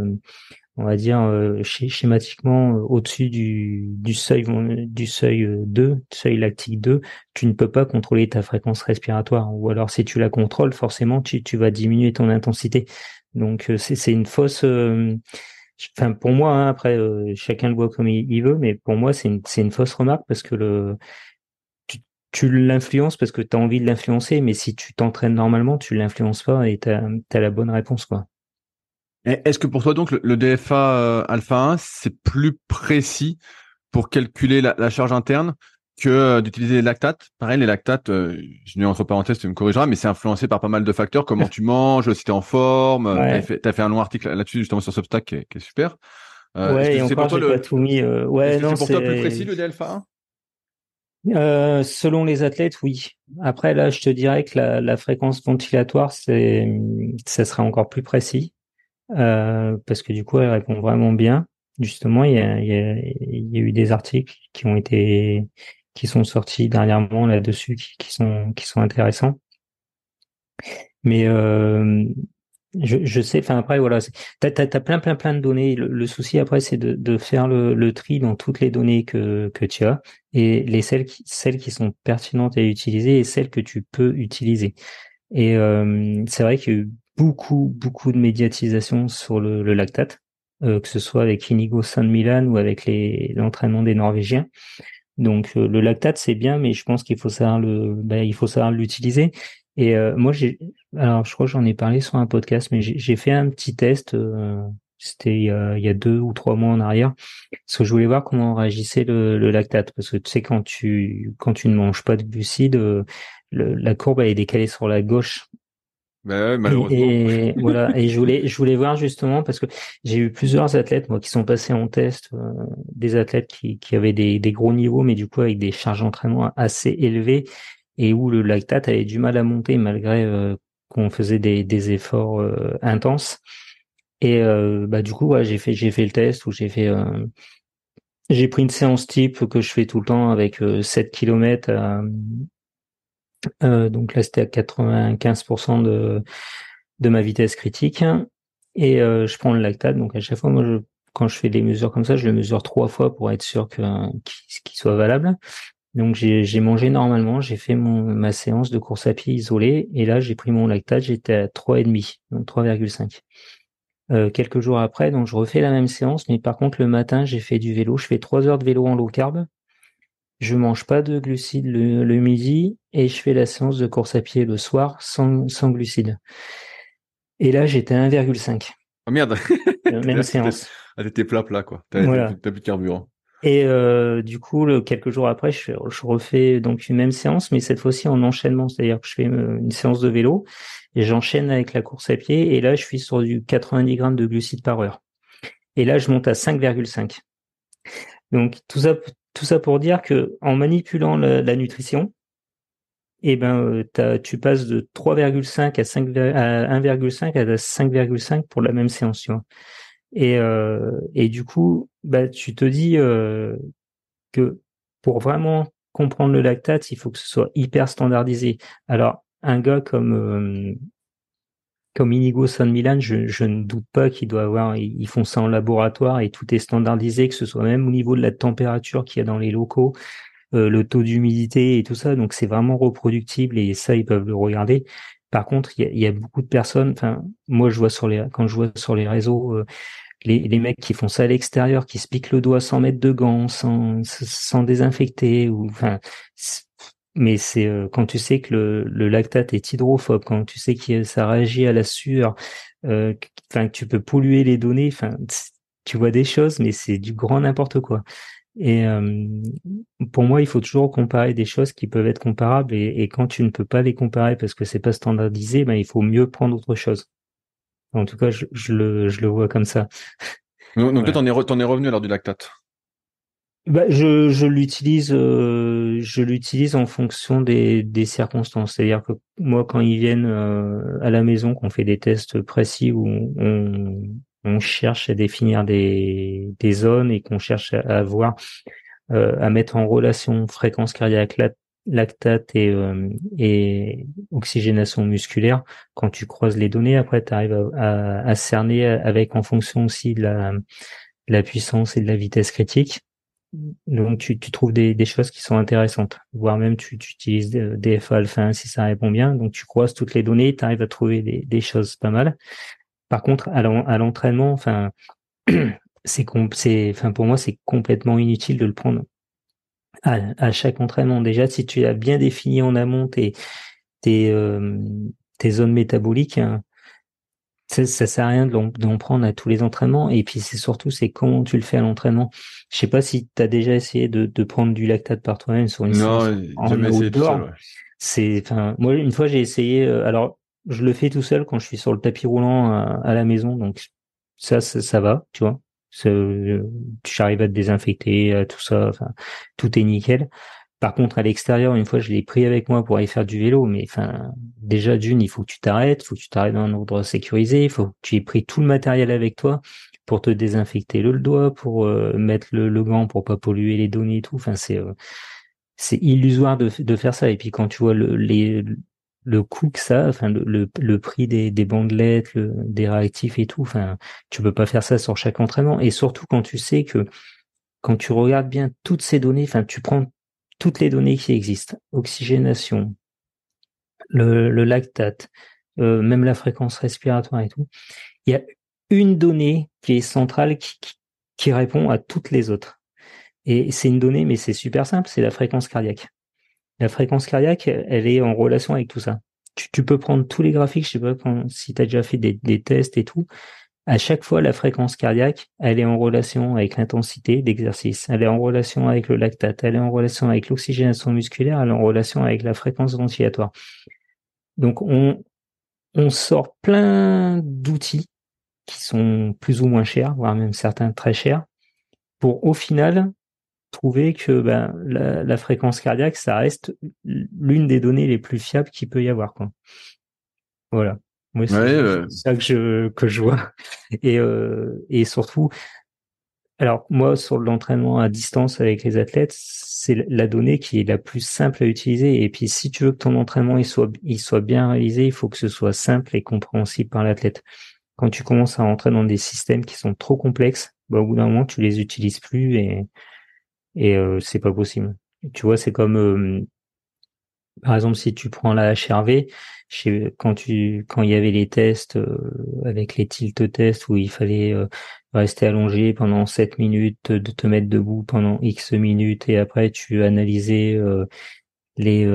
on va dire euh, schématiquement euh, au-dessus du, du seuil du seuil 2, euh, seuil lactique 2, tu ne peux pas contrôler ta fréquence respiratoire. Ou alors si tu la contrôles forcément tu, tu vas diminuer ton intensité. Donc c'est une fausse enfin pour moi hein, après chacun le voit comme il, veut mais pour moi c'est une fausse remarque parce que tu l'influences parce que tu as envie de l'influencer mais si tu t'entraînes normalement tu l'influences pas et tu as la bonne réponse quoi. Est-ce que pour toi donc le, DFA euh, alpha 1 c'est plus précis pour calculer la, charge interne que euh, d'utiliser les lactates Pareil, les lactates, euh, je mets entre parenthèses, tu me corrigeras, mais c'est influencé par pas mal de facteurs, comment (laughs) tu manges, si tu es en forme. Ouais. Tu as, fait un long article là-dessus justement sur Substack qui est, qui est super. ouais, et encore, j'ai le... pas tout mis. ouais, non, c'est pour toi plus précis le DFA 1 euh, selon les athlètes, oui. Après, là, je te dirais que la, la fréquence ventilatoire, c'est, ça sera encore plus précis. Euh, parce que du coup, elle répond vraiment bien. Justement, il y a, il y a, il y a eu des articles qui ont été, qui sont sortis dernièrement là-dessus, qui, qui, sont, qui sont intéressants. Mais euh, je, je sais, enfin après voilà, t'as as, plein plein plein de données. Le, souci après c'est de, de faire le, le, tri dans toutes les données que, que tu as et les celles qui celles qui sont pertinentes à utiliser et celles que tu peux utiliser. Et euh, c'est vrai que beaucoup, beaucoup de médiatisation sur le, le lactate, euh, que ce soit avec Inigo San Milan ou avec l'entraînement des Norvégiens. Donc euh, le lactate c'est bien, mais je pense qu'il faut savoir le, ben, il faut savoir l'utiliser. Et euh, moi j'ai, alors je crois que j'en ai parlé sur un podcast, mais j'ai fait un petit test. c'était il y, a, deux ou trois mois en arrière, parce que je voulais voir comment réagissait le, le lactate, parce que tu sais quand tu quand tu ne manges pas de glucides, le, la courbe elle est décalée sur la gauche malheureusement. Et, (laughs) voilà. Et je voulais, je voulais voir justement parce que j'ai eu plusieurs athlètes moi qui sont passés en test, euh, des athlètes qui, qui avaient des, des, gros niveaux, mais du coup avec des charges d'entraînement assez élevées et où le lactate avait du mal à monter malgré euh, qu'on faisait des, des efforts euh, intenses. Et bah du coup, ouais, j'ai fait, j'ai fait le test où j'ai fait, j'ai pris une séance type que je fais tout le temps avec 7 km donc là, c'était à 95% de, de ma vitesse critique. Et je prends le lactate. Donc à chaque fois, moi, je, quand je fais des mesures comme ça, je le mesure trois fois pour être sûr que qu'il soit valable. Donc j'ai mangé normalement, j'ai fait mon, ma séance de course à pied isolée et là j'ai pris mon lactate, j'étais à 3,5, donc 3,5. Euh, quelques jours après, donc je refais la même séance, mais par contre le matin j'ai fait du vélo, je fais trois heures de vélo en low carb, je mange pas de glucides le, midi et je fais la séance de course à pied le soir sans, sans glucides. Et là j'étais à 1,5. Oh merde (laughs) Même séance. Ah, t'étais plat plat quoi, t'as voilà. plus de carburant. Et euh, du coup, quelques jours après, je, je, refais donc une même séance, mais cette fois-ci en enchaînement, c'est-à-dire que je fais euh, une séance de vélo et j'enchaîne avec la course à pied. Et là, je suis sur du 90 grammes de glucides par heure. Et là, je monte à 5,5. Donc tout ça, tout ça pour dire que en manipulant la, nutrition, eh ben, euh, tu passes de 3,5 à 5 à 1,5 à 5,5 pour la même séance. Et, euh, et du coup, bah, tu te dis euh, que pour vraiment comprendre le lactate, il faut que ce soit hyper standardisé. Alors, un gars comme euh, comme Inigo San Milan, je, ne doute pas qu'il doit avoir, ils font ça en laboratoire et tout est standardisé, que ce soit même au niveau de la température qu'il y a dans les locaux, euh, le taux d'humidité et tout ça. Donc c'est vraiment reproductible et ça ils peuvent le regarder. Par contre, il y a, beaucoup de personnes. Enfin, moi je vois sur les quand je vois sur les réseaux euh, les, les, mecs qui font ça à l'extérieur, qui se piquent le doigt sans mettre de gants, sans, sans désinfecter, ou enfin, mais c'est euh, quand tu sais que le, le, lactate est hydrophobe, quand tu sais que ça réagit à la sueur, euh, enfin que tu peux polluer les données, enfin tu vois des choses, mais c'est du grand n'importe quoi. Et euh, pour moi, il faut toujours comparer des choses qui peuvent être comparables, et, et quand tu ne peux pas les comparer parce que c'est pas standardisé, ben il faut mieux prendre autre chose. En tout cas, je, le, je le vois comme ça. Donc, donc t'en es, es revenu alors du lactate bah, je, je l'utilise, euh, je l'utilise en fonction des, des circonstances. C'est-à-dire que moi, quand ils viennent euh, à la maison, qu'on fait des tests précis où on, on cherche à définir des, des zones et qu'on cherche à, voir, euh, à mettre en relation fréquence cardiaque lactate et, euh, et oxygénation musculaire, quand tu croises les données, après tu arrives à, à, cerner avec en fonction aussi de la, la puissance et de la vitesse critique. Donc tu, trouves des, choses qui sont intéressantes, voire même tu, tu utilises des alpha 1 si ça répond bien. Donc tu croises toutes les données, tu arrives à trouver des, choses pas mal. Par contre, à l'entraînement, enfin, (clears throat) c'est enfin pour moi c'est complètement inutile de le prendre à, chaque entraînement. Déjà, si tu as bien défini en amont tes, euh, zones métaboliques, hein, ça, ça sert à rien d'en prendre à tous les entraînements. Et puis c'est surtout c'est comment tu le fais à l'entraînement. Je sais pas si tu as déjà essayé de, de prendre du lactate par toi-même sur une non, essayé C'est, enfin, moi une fois j'ai essayé. Euh, alors je le fais tout seul quand je suis sur le tapis roulant à, à la maison, donc ça, ça, ça va, tu vois. Euh, tu arrives à te désinfecter, euh, tout ça, enfin, tout est nickel. Par contre, à l'extérieur, une fois, je l'ai pris avec moi pour aller faire du vélo, mais enfin, déjà d'une, il faut que tu t'arrêtes, il faut que tu t'arrêtes dans un ordre sécurisé, il faut que tu aies pris tout le matériel avec toi pour te désinfecter le, doigt, pour euh, mettre le, le, gant pour pas polluer les données et tout. Enfin, c'est c'est illusoire de, de faire ça. Et puis quand tu vois le, les, le coût que ça, enfin le, le, prix des, des bandelettes, des réactifs et tout, enfin tu peux pas faire ça sur chaque entraînement. Et surtout quand tu sais que quand tu regardes bien toutes ces données, enfin tu prends toutes les données qui existent, oxygénation, le, lactate, euh, même la fréquence respiratoire et tout, il y a une donnée qui est centrale qui, qui répond à toutes les autres. Et c'est une donnée, mais c'est super simple, c'est la fréquence cardiaque. La fréquence cardiaque, elle est en relation avec tout ça. Tu, peux prendre tous les graphiques, je sais pas quand, si tu as déjà fait des, tests et tout. À chaque fois, la fréquence cardiaque, elle est en relation avec l'intensité d'exercice. Elle est en relation avec le lactate. Elle est en relation avec l'oxygénation musculaire. Elle est en relation avec la fréquence ventilatoire. Donc, on, on sort plein d'outils qui sont plus ou moins chers, voire même certains très chers, pour au final trouver que ben, la, fréquence cardiaque, ça reste l'une des données les plus fiables qu'il peut y avoir. Quoi. Voilà. C'est ça que je, que je vois. (laughs) Et, euh, et surtout, Alors moi, sur l'entraînement à distance avec les athlètes, c'est la donnée qui est la plus simple à utiliser. Et puis si tu veux que ton entraînement il soit, il soit bien réalisé, il faut que ce soit simple et compréhensible par l'athlète. Quand tu commences à rentrer dans des systèmes qui sont trop complexes, bah, au bout d'un moment, tu les utilises plus et, et euh, c'est pas possible. Tu vois, c'est comme euh, par exemple si tu prends la HRV, quand tu quand il y avait les tests euh, avec les tilt tests où il fallait euh, rester allongé pendant 7 minutes, de te mettre debout pendant X minutes et après tu analysais les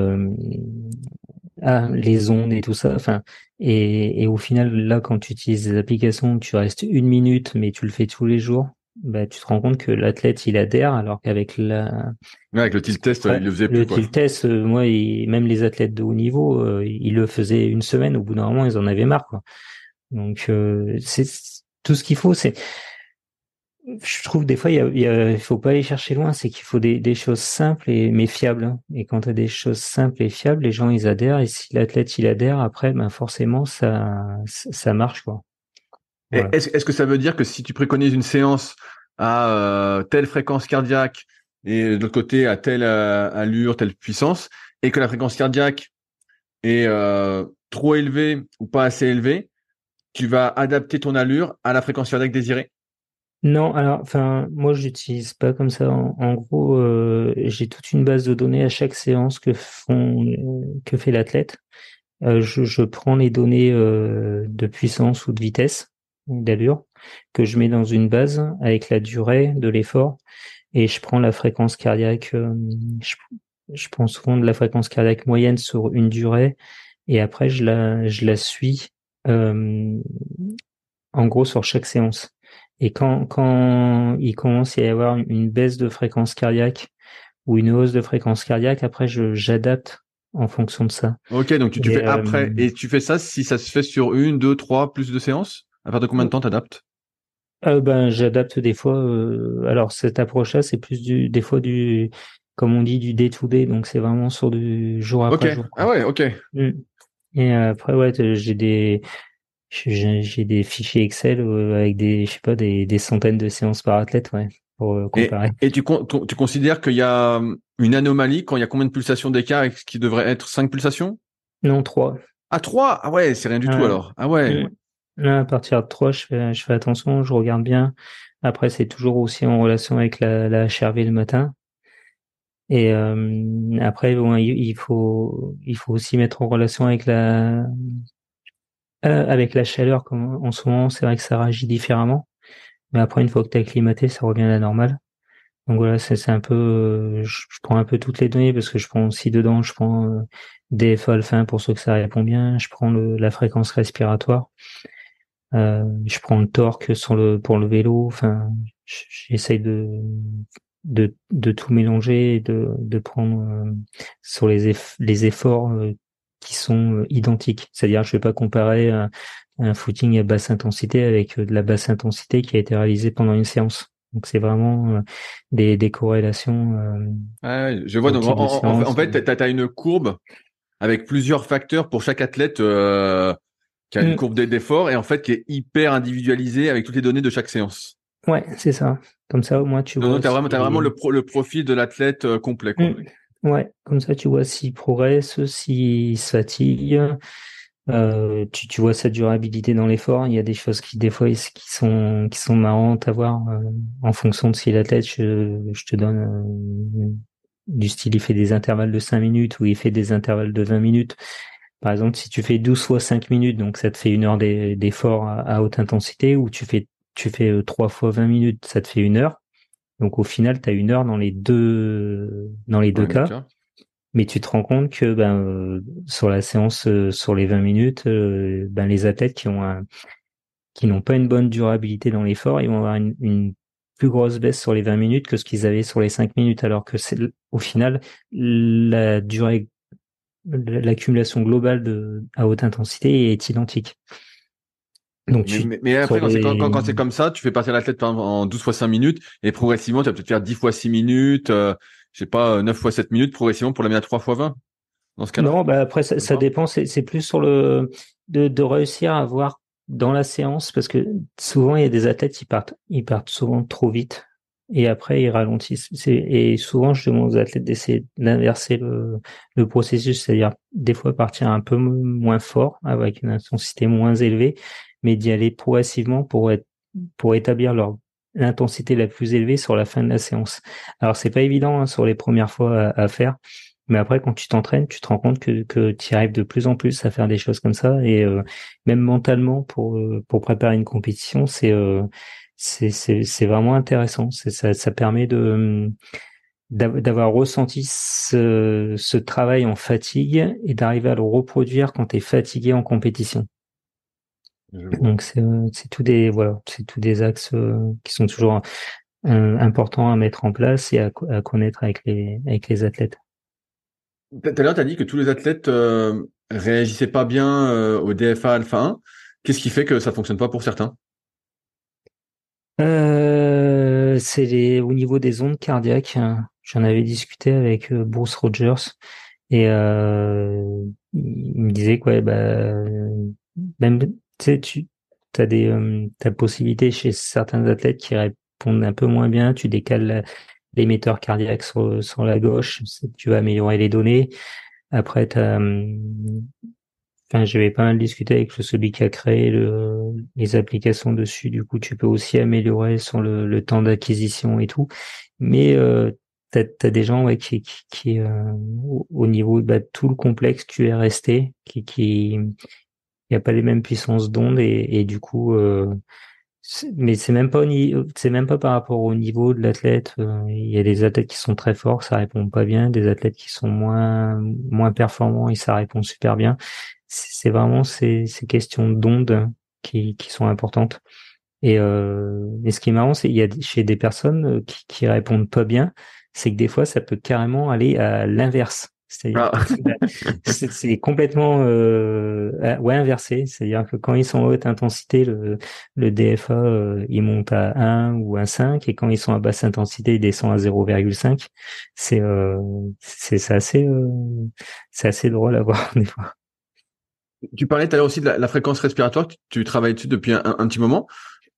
ah, les ondes et tout ça. Enfin, et, et au final, là, quand tu utilises des applications, tu restes une minute, mais tu le fais tous les jours. Bah, tu te rends compte que l'athlète il adhère alors qu'avec la avec le tilt test il le faisait plus le tilt test euh, moi même les athlètes de haut niveau euh, ils le faisaient une semaine au bout d'un moment ils en avaient marre quoi donc euh, c'est tout ce qu'il faut c'est je trouve des fois, il, y faut pas aller chercher loin, c'est qu'il faut des, choses simples et mais fiables. Hein. Et quand tu as des choses simples et fiables, les gens ils adhèrent. Et si l'athlète il adhère, après, ben forcément ça ça marche quoi. Est-ce que ça veut dire que si tu préconises une séance à euh, telle fréquence cardiaque et de l'autre côté à telle euh, allure, telle puissance, et que la fréquence cardiaque est euh, trop élevée ou pas assez élevée, tu vas adapter ton allure à la fréquence cardiaque désirée? Non, alors, enfin, moi, j'utilise pas comme ça. En, gros, euh, j'ai toute une base de données à chaque séance que font, que fait l'athlète. Euh, je, prends les données euh, de puissance ou de vitesse, d'allure, que je mets dans une base avec la durée de l'effort, et je prends la fréquence cardiaque. Je, je, prends souvent de la fréquence cardiaque moyenne sur une durée, et après, je la, je la suis. en gros, sur chaque séance. Et quand, quand il commence à y avoir une baisse de fréquence cardiaque ou une hausse de fréquence cardiaque, après, je, j'adapte en fonction de ça. Ok, donc tu, fais après. Euh, et tu fais ça si ça se fait sur une, deux, trois, plus de séances? À partir de combien de temps t'adaptes? Euh, ben, J'adapte des fois. Euh, alors, cette approche-là, c'est plus du, des fois du, comme on dit, du day to day. Donc, c'est vraiment sur du jour après jour. Ah ouais, ok. Mm. Et après, ouais, j'ai des, j'ai des fichiers Excel euh, avec des, je sais pas, des, des centaines de séances par athlète, ouais, pour comparer. Et, tu, tu considères qu'il y a hum, une anomalie quand il y a combien de pulsations d'écart et ce qui devrait être 5 pulsations? Non, 3. Ah, 3 Ah ouais, c'est rien du tout alors. Ah ouais. Là, à partir de 3, je fais, je fais attention, je regarde bien. Après, c'est toujours aussi en relation avec la, la HRV le matin. Et euh, après, bon, il, faut, il faut aussi mettre en relation avec la, euh, avec la chaleur, comme en ce moment, c'est vrai que ça réagit différemment. Mais après, une fois que tu as acclimaté, ça revient à la normale. Donc voilà, c'est un peu, euh, je, prends un peu toutes les données parce que je prends aussi dedans, je prends euh, DFA alpha pour ceux que ça répond bien, je prends le, la fréquence respiratoire, euh, je prends le torque sur le pour le vélo. Enfin, j'essaye de, de de tout mélanger et de de prendre euh, sur les les efforts qui sont euh, identiques. C'est-à-dire, je ne vais pas comparer un, footing à basse intensité avec euh, de la basse intensité qui a été réalisée pendant une séance. Donc c'est vraiment euh, des, des corrélations. je vois. Donc en, fait, tu as, une courbe avec plusieurs facteurs pour chaque athlète qui a une mm. courbe d'effort et en fait qui est hyper individualisée avec toutes les données de chaque séance. Ouais, c'est ça. Comme ça, au moins tu vois. Tu as vraiment, as vraiment le, le profil de l'athlète complet. Quoi. Mm. Ouais, comme ça tu vois s'il progresse, s'il se fatigue. Euh, tu, tu vois sa durabilité dans l'effort. Il y a des choses qui des fois qui sont qui sont marrantes à voir euh, en fonction de si la tête. Je, je te donne euh, du style il fait des intervalles de 5 minutes ou il fait des intervalles de 20 minutes. Par exemple, si tu fais 12 fois 5 minutes, donc ça te fait une heure d'effort à, haute intensité, ou tu fais tu fais 3 fois 20 minutes, ça te fait une heure. Donc au final, tu as une heure dans les deux dans les deux cas. Mais tu te rends compte que ben, euh, sur la séance, euh, sur les 20 minutes, euh, ben, les athlètes qui ont un, qui n'ont pas une bonne durabilité dans l'effort, ils vont avoir une, plus grosse baisse sur les 20 minutes que ce qu'ils avaient sur les 5 minutes, alors que c'est au final la durée, l'accumulation globale de à haute intensité est identique. Donc, mais, après, quand, c'est comme ça, tu fais passer l'athlète en 12 fois 5 minutes et progressivement, tu vas peut-être faire 10 fois 6 minutes, euh, je sais pas, 9 fois 7 minutes, progressivement pour l'amener à 3 fois 20 dans ce cas-là. Non, bah après, ça, ça dépend. C'est plus sur le de, de réussir à voir dans la séance parce que souvent, il y a des athlètes qui partent, ils partent souvent trop vite et après ils ralentissent. Et souvent, je demande aux athlètes d'essayer d'inverser le, le processus, c'est-à-dire des fois partir un peu moins fort, avec une intensité moins élevée, mais d'y aller progressivement pour être, pour établir leur l'intensité la plus élevée sur la fin de la séance. Alors c'est pas évident hein, sur les premières fois à, faire, mais après quand tu t'entraînes, tu te rends compte que, que tu arrives de plus en plus à faire des choses comme ça et euh, même mentalement pour euh, pour préparer une compétition, c'est euh, c'est c'est vraiment intéressant. Ça, ça permet de d'avoir ressenti ce, ce travail en fatigue et d'arriver à le reproduire quand tu es fatigué en compétition. Donc c'est c'est tout des voilà, c'est tous des axes euh, qui sont toujours euh, importants à mettre en place et à, à, connaître avec les avec les athlètes. Tout à l'heure, tu as dit que tous les athlètes euh, réagissaient pas bien euh, au DFA alpha 1. Qu'est-ce qui fait que ça fonctionne pas pour certains? Euh, c'est les, au niveau des ondes cardiaques. Hein. J'en avais discuté avec euh, Bruce Rogers et euh, il me disait quoi, bah, même tu as des euh, t'as possibilité chez certains athlètes qui répondent un peu moins bien, tu décales l'émetteur cardiaque sur, la gauche, tu vas améliorer les données. Après, tu as Enfin, j'avais pas mal discuté avec celui qui a créé le, les applications dessus. Du coup, tu peux aussi améliorer sur le, le temps d'acquisition et tout. Mais euh, tu as, des gens ouais, qui, qui, qui euh, au niveau de bah, tout le complexe QRST, qui qui il a pas les mêmes puissances d'onde et, et, du coup, euh, mais c'est même pas c'est même pas par rapport au niveau de l'athlète. Euh, il y a des athlètes qui sont très forts, ça répond pas bien. Des athlètes qui sont moins moins performants et ça répond super bien c'est vraiment ces, ces questions d'ondes qui, qui sont importantes. Et, euh, et ce qui est marrant, c'est qu'il y a chez des personnes euh, qui, qui répondent pas bien, c'est que des fois, ça peut carrément aller à l'inverse. C'est-à-dire ah. (laughs) c'est complètement euh, ouais inversé. C'est-à-dire que quand ils sont à haute intensité, le, le DFA euh, il monte à 1 ou à 5 et quand ils sont à basse intensité, il descend à 0,5. C'est euh, c'est assez euh, c'est assez drôle à (laughs) voir des fois. Tu parlais tout à l'heure aussi de la, fréquence respiratoire. Tu, travailles dessus depuis un, petit moment.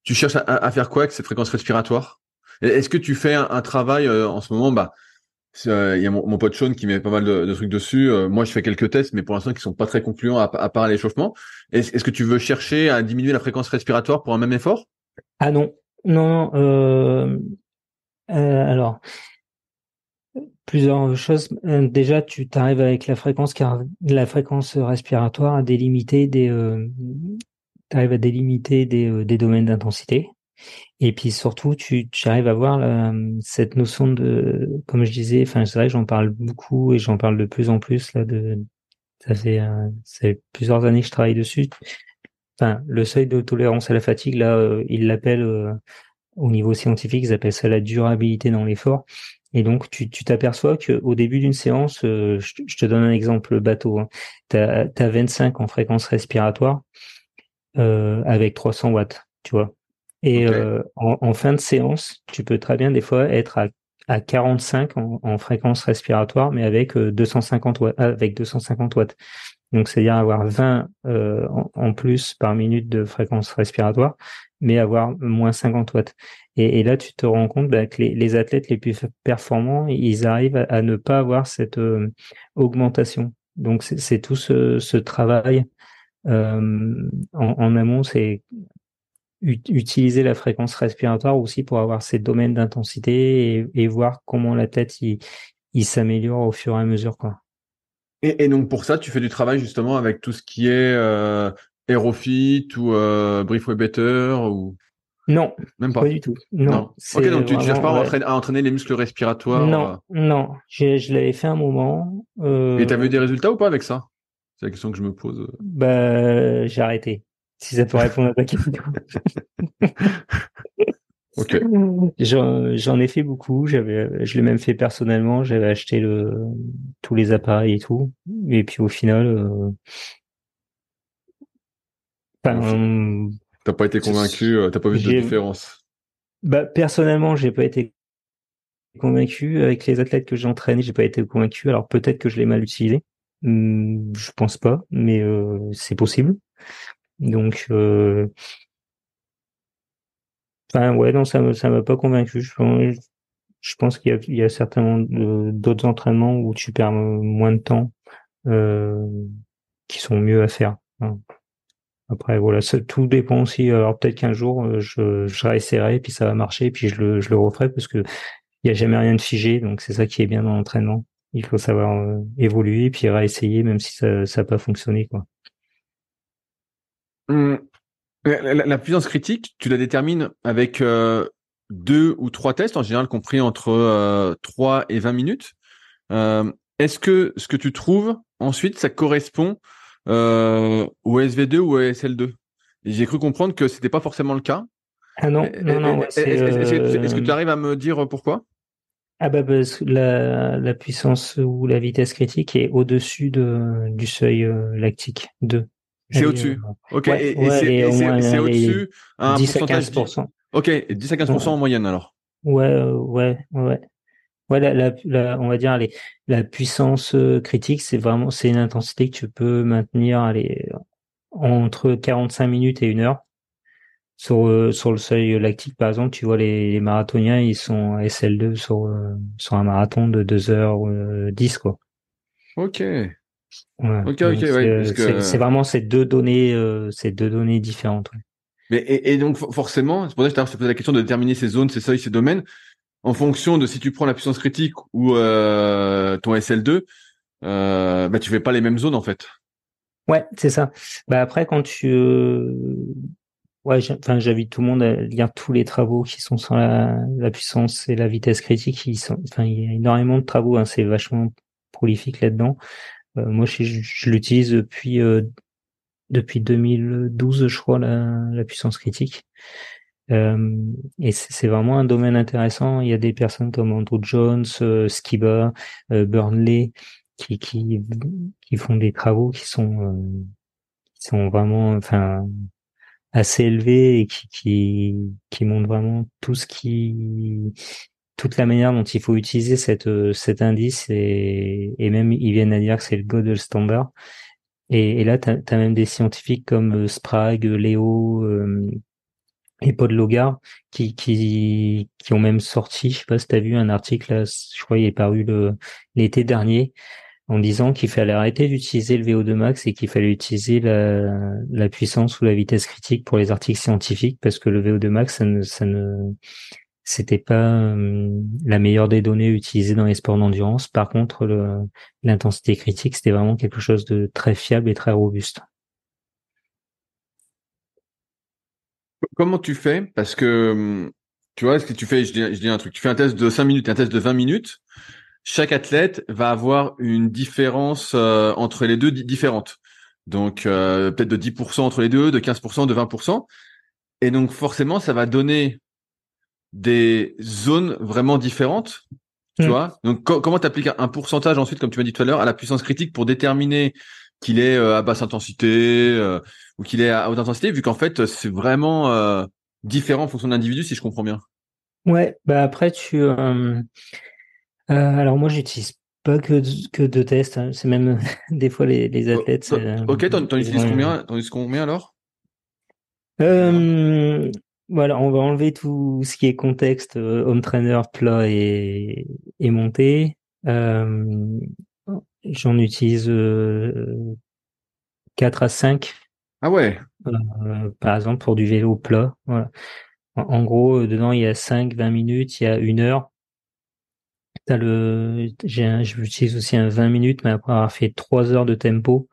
Tu cherches à, faire quoi avec cette fréquence respiratoire? Est-ce que tu fais un, travail euh, en ce moment? Bah, euh, il y a mon, pote Sean qui met pas mal de, trucs dessus. Euh, moi, je fais quelques tests, mais pour l'instant, qui sont pas très concluants à, part l'échauffement. Est-ce que tu veux chercher à diminuer la fréquence respiratoire pour un même effort? Ah non, non, non. alors, plusieurs choses. Euh, déjà, tu t'arrives avec la fréquence car la fréquence respiratoire à délimiter des, euh, arrives à délimiter des, euh, des domaines d'intensité. Et puis surtout, tu, tu arrives à voir cette notion de, comme je disais, enfin c'est vrai j'en parle beaucoup et j'en parle de plus en plus là. De, ça fait, euh, plusieurs années que je travaille dessus. Enfin, le seuil de tolérance à la fatigue là, il l'appelle au niveau scientifique, ils appellent ça la durabilité dans l'effort. Et donc, tu t'aperçois qu'au début d'une séance, euh, je, te donne un exemple bateau, hein, tu as, 25 en fréquence respiratoire euh, avec 300 watts, tu vois. Et euh, en, fin de séance, tu peux très bien des fois être à, à 45 en, en, fréquence respiratoire, mais avec 250 watts, avec 250 watts. Donc, c'est-à-dire avoir 20 en, en, plus par minute de fréquence respiratoire, mais avoir moins 50 watts. Et, là, tu te rends compte bah, que les, athlètes les plus performants, ils arrivent à, ne pas avoir cette euh, augmentation. Donc, c'est tout ce, travail euh, en, amont, c'est utiliser la fréquence respiratoire aussi pour avoir ces domaines d'intensité et, voir comment la tête il, il s'améliore au fur et à mesure. Quoi. Et, donc pour ça, tu fais du travail justement avec tout ce qui est euh, Aerofit ou euh, Brief Better ou non, même pas. du tout. Non. Ok, donc tu ne cherches pas à, entraîner, les muscles respiratoires Non, euh non. Je, l'avais fait un moment. Euh... Et t'as vu des résultats ou pas avec ça? C'est la question que je me pose. Bah, j'ai arrêté. Si ça peut répondre à ta question. (laughs) ok. (laughs) J'en ai fait beaucoup. J'avais, je l'ai même fait personnellement. J'avais acheté le, tous les appareils et tout. Et puis au final, euh... enfin, T'as pas été convaincu, euh, t'as pas vu de différence? Bah, Personnellement, j'ai pas été convaincu. Avec les athlètes que j'ai entraînés, j'ai pas été convaincu. Alors peut-être que je l'ai mal utilisé. Hmm, je pense pas, mais euh, c'est possible. Donc, euh, Enfin, ouais, non, ça ne ça m'a pas convaincu. Je, pense qu'il y a, y a certainement d'autres entraînements où tu perds moins de temps, euh, qui sont mieux à faire. Hein. Après, voilà, ça, tout dépend aussi. Alors peut-être qu'un jour, euh, je, je réessayerai, puis ça va marcher, puis je le, je le referai parce que il y a jamais rien de figé. Donc c'est ça qui est bien dans l'entraînement. Il faut savoir euh, évoluer, puis réessayer, même si ça n'a pas fonctionné, quoi. Mmh. La, puissance critique, tu la détermines avec euh, deux ou trois tests, en général compris entre euh, 3 et 20 minutes. Euh, Est-ce que ce que tu trouves ensuite, ça correspond euh, au SV2 ou au SL2 J'ai cru comprendre que c'était pas forcément le cas. Ah non, non, non. Est-ce que, que, tu arrives à me dire pourquoi? Ah bah parce que la, la, puissance ou la vitesse critique est au-dessus de, du seuil lactique 2. C'est au-dessus. ok. et, c'est au-dessus un 10 à 15%. Ok, 10 à 15% en moyenne alors. Ouais, ouais, ouais. Ouais, la, la, on va dire les, la puissance critique, c'est vraiment c'est une intensité que tu peux maintenir allez, entre 45 minutes et une heure. Sur, euh, sur le seuil lactique, par exemple, tu vois, les, marathoniens, ils sont SL2 sur, euh, sur un marathon de 2h10, quoi. Ok. Ouais. Ok, ok, ouais, C'est vraiment ces deux données, euh, ces deux données différentes. Mais, et, et, donc, forcément, c'est pour ça que je te posé la question de déterminer ces zones, ces seuils, ces domaines, en fonction de si tu prends la puissance critique ou euh, ton SL2, euh, bah, tu fais pas les mêmes zones, en fait. Ouais, c'est ça. Bah après, quand tu Ouais, enfin, j'invite tout le monde à lire tous les travaux qui sont sur la, la puissance et la vitesse critique. Ils sont, enfin, il y a énormément de travaux. Hein, c'est vachement prolifique là-dedans. Euh, moi, je, je l'utilise depuis euh, depuis 2012, je crois, la, la puissance critique. Euh, et c'est vraiment un domaine intéressant. Il y a des personnes comme Andrew Jones, euh, Skiba, Burnley qui, qui qui font des travaux qui sont qui sont vraiment, enfin assez élevé et qui, qui, qui montre vraiment tout ce qui, toute la manière dont il faut utiliser cette, cet indice et, et même ils viennent à dire que c'est le Gödel standard. Et, et là, tu as, même des scientifiques comme euh, Sprague, Léo euh, et Paul Logar qui, qui, qui ont même sorti, je sais pas si tu as vu un article, là, je crois il est paru l'été dernier, en disant qu'il fallait arrêter d'utiliser le VO2 max et qu'il fallait utiliser la, la, puissance ou la vitesse critique pour les articles scientifiques parce que le VO2 max ça ne, ça ne c'était pas euh, la meilleure des données utilisées dans les sports d'endurance. Par contre, l'intensité critique, c'était vraiment quelque chose de très fiable et très robuste. Comment tu fais? Parce que tu vois, ce que tu fais, je dis, je dis un truc, tu fais un test de 5 minutes, un test de 20 minutes chaque athlète va avoir une différence euh, entre les deux différente. Donc euh, peut-être de 10% entre les deux, de 15%, de 20%. Et donc forcément, ça va donner des zones vraiment différentes. Tu mm. vois Donc comment tu appliques un pourcentage ensuite, comme tu m'as dit tout à l'heure, à la puissance critique pour déterminer qu'il est euh, à basse intensité ou qu'il est à haute intensité, vu qu'en fait c'est vraiment différent en fonction de l'individu, si je comprends bien. Ouais, bah après tu euh, alors moi, j'utilise pas que que de tests. Hein. C'est même (laughs) des fois les, les oh, athlètes. Euh, ok, t'en, utilises combien? T'en utilises combien alors? Euh, Voilà, on va enlever tout ce qui est contexte, euh, home trainer, plat et, et monté. Euh, j'en utilise euh, 4 à 5. Ah ouais. par exemple pour du vélo plat. Voilà. En, en gros, dedans il y a 5, 20 minutes, il y a une heure T'as le, j'ai j'utilise aussi un 20 minutes, mais après avoir fait 3 heures de tempo.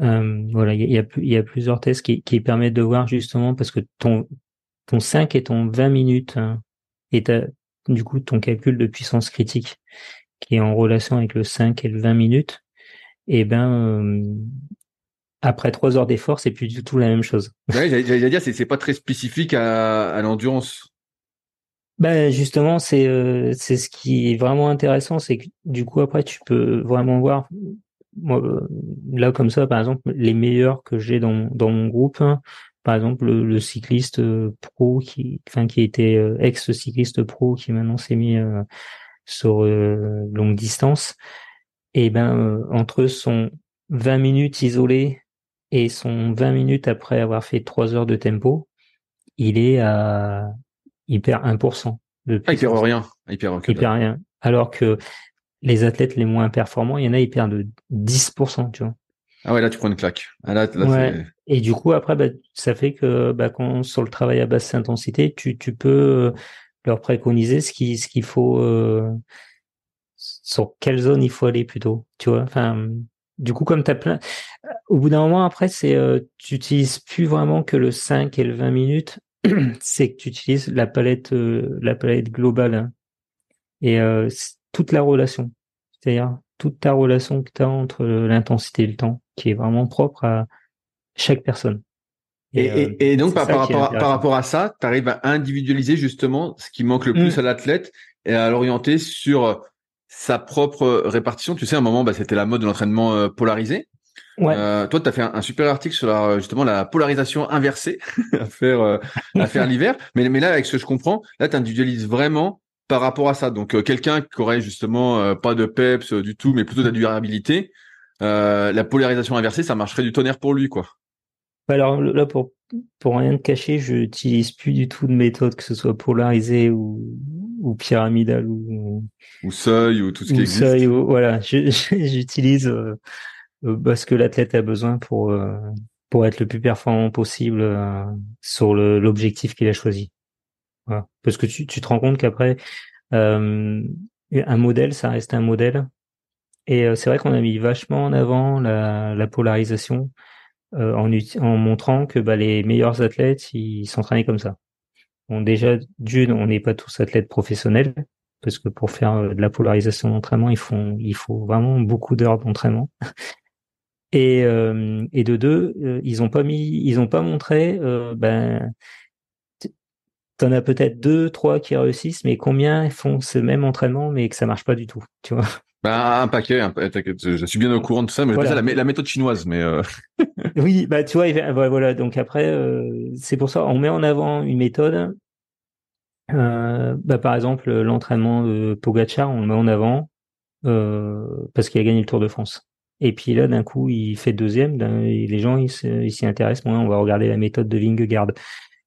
Euh, voilà, il y a, y a plusieurs tests qui, qui permettent de voir justement parce que ton, ton 5 et ton 20 minutes hein, et du coup ton calcul de puissance critique qui est en relation avec le 5 et le 20 minutes, et eh ben euh, après 3 heures d'effort, c'est plus du tout la même chose. Ouais, j'allais dire, c'est pas très spécifique à, à l'endurance. Ben justement, c'est euh, c'est ce qui est vraiment intéressant, c'est que du coup après tu peux vraiment voir moi, euh, là comme ça par exemple les meilleurs que j'ai dans dans mon groupe, hein, par exemple le, cycliste euh, pro qui enfin qui était ex cycliste pro qui maintenant s'est mis sur longue distance et ben entre son 20 minutes isolé et son 20 minutes après avoir fait 3 heures de tempo, il est à il perd 1%. De ah, il perd rien. Il perd, il perd rien. Alors que les athlètes les moins performants, il y en a, ils perdent 10%, tu vois. Ah ouais, là, tu prends une claque. Ah, là, Et du coup, après, bah, ça fait que bah, quand sur le travail à basse intensité, tu, tu peux leur préconiser ce qu'il ce qu'il faut, euh, sur quelle zone il faut aller plutôt, tu vois. Enfin, du coup, comme tu as plein, au bout d'un moment, après, c'est, euh, tu utilises plus vraiment que le 5 et le 20 minutes, (clears throat) c'est que tu utilises la palette, euh, la palette globale hein. et euh, toute la relation, c'est-à-dire toute ta relation que tu as entre l'intensité et le temps, qui est vraiment propre à chaque personne. Et, donc par, rapport, à ça, tu arrives à individualiser justement ce qui manque le plus mmh. à l'athlète et à l'orienter sur sa propre répartition. Tu sais, à un moment, bah, c'était la mode de l'entraînement euh, polarisé. Ouais. Euh, toi, tu as fait un, super article sur la, justement la polarisation inversée (laughs) à faire euh, à faire l'hiver. Mais, mais là, avec ce que je comprends, là, tu individualises vraiment par rapport à ça. Donc, quelqu'un qui aurait justement pas de peps du tout, mais plutôt de la durabilité, la polarisation inversée, ça marcherait du tonnerre pour lui, quoi. Alors là, pour pour rien te cacher, je n'utilise plus du tout de méthode, que ce soit polarisée ou, ou pyramidale ou ou seuil ou tout ce qui existe. Seuil, voilà, (laughs) j'utilise euh, euh ce que l'athlète a besoin pour euh, pour être le plus performant possible euh, sur l'objectif qu'il a choisi. Parce que tu, tu te rends compte qu'après un modèle, ça reste un modèle. Et c'est vrai qu'on a mis vachement en avant la, la polarisation euh, en, en, montrant que bah, les meilleurs athlètes, ils s'entraînaient comme ça. Bon, déjà, d'une, on n'est pas tous athlètes professionnels, parce que pour faire euh, de la polarisation d'entraînement, il faut, il faut vraiment beaucoup d'heures d'entraînement. Et, euh, et de deux, ils ont pas mis, ils ont pas montré, euh, ben, t'en as peut-être deux, trois qui réussissent, mais combien font ce même entraînement, mais que ça marche pas du tout, tu vois? Bah, un paquet, un je suis bien au courant de ça, mais voilà. ça la, méthode chinoise, mais euh... (laughs) oui, bah tu vois, voilà, donc après, euh, c'est pour ça, on met en avant une méthode. Euh, bah, par exemple, l'entraînement de Pogachar, on le met en avant parce qu'il a gagné le Tour de France. Et puis là, d'un coup, il fait deuxième. Et les gens, ils s'y intéressent. Moi, on va regarder la méthode de Vingegaard.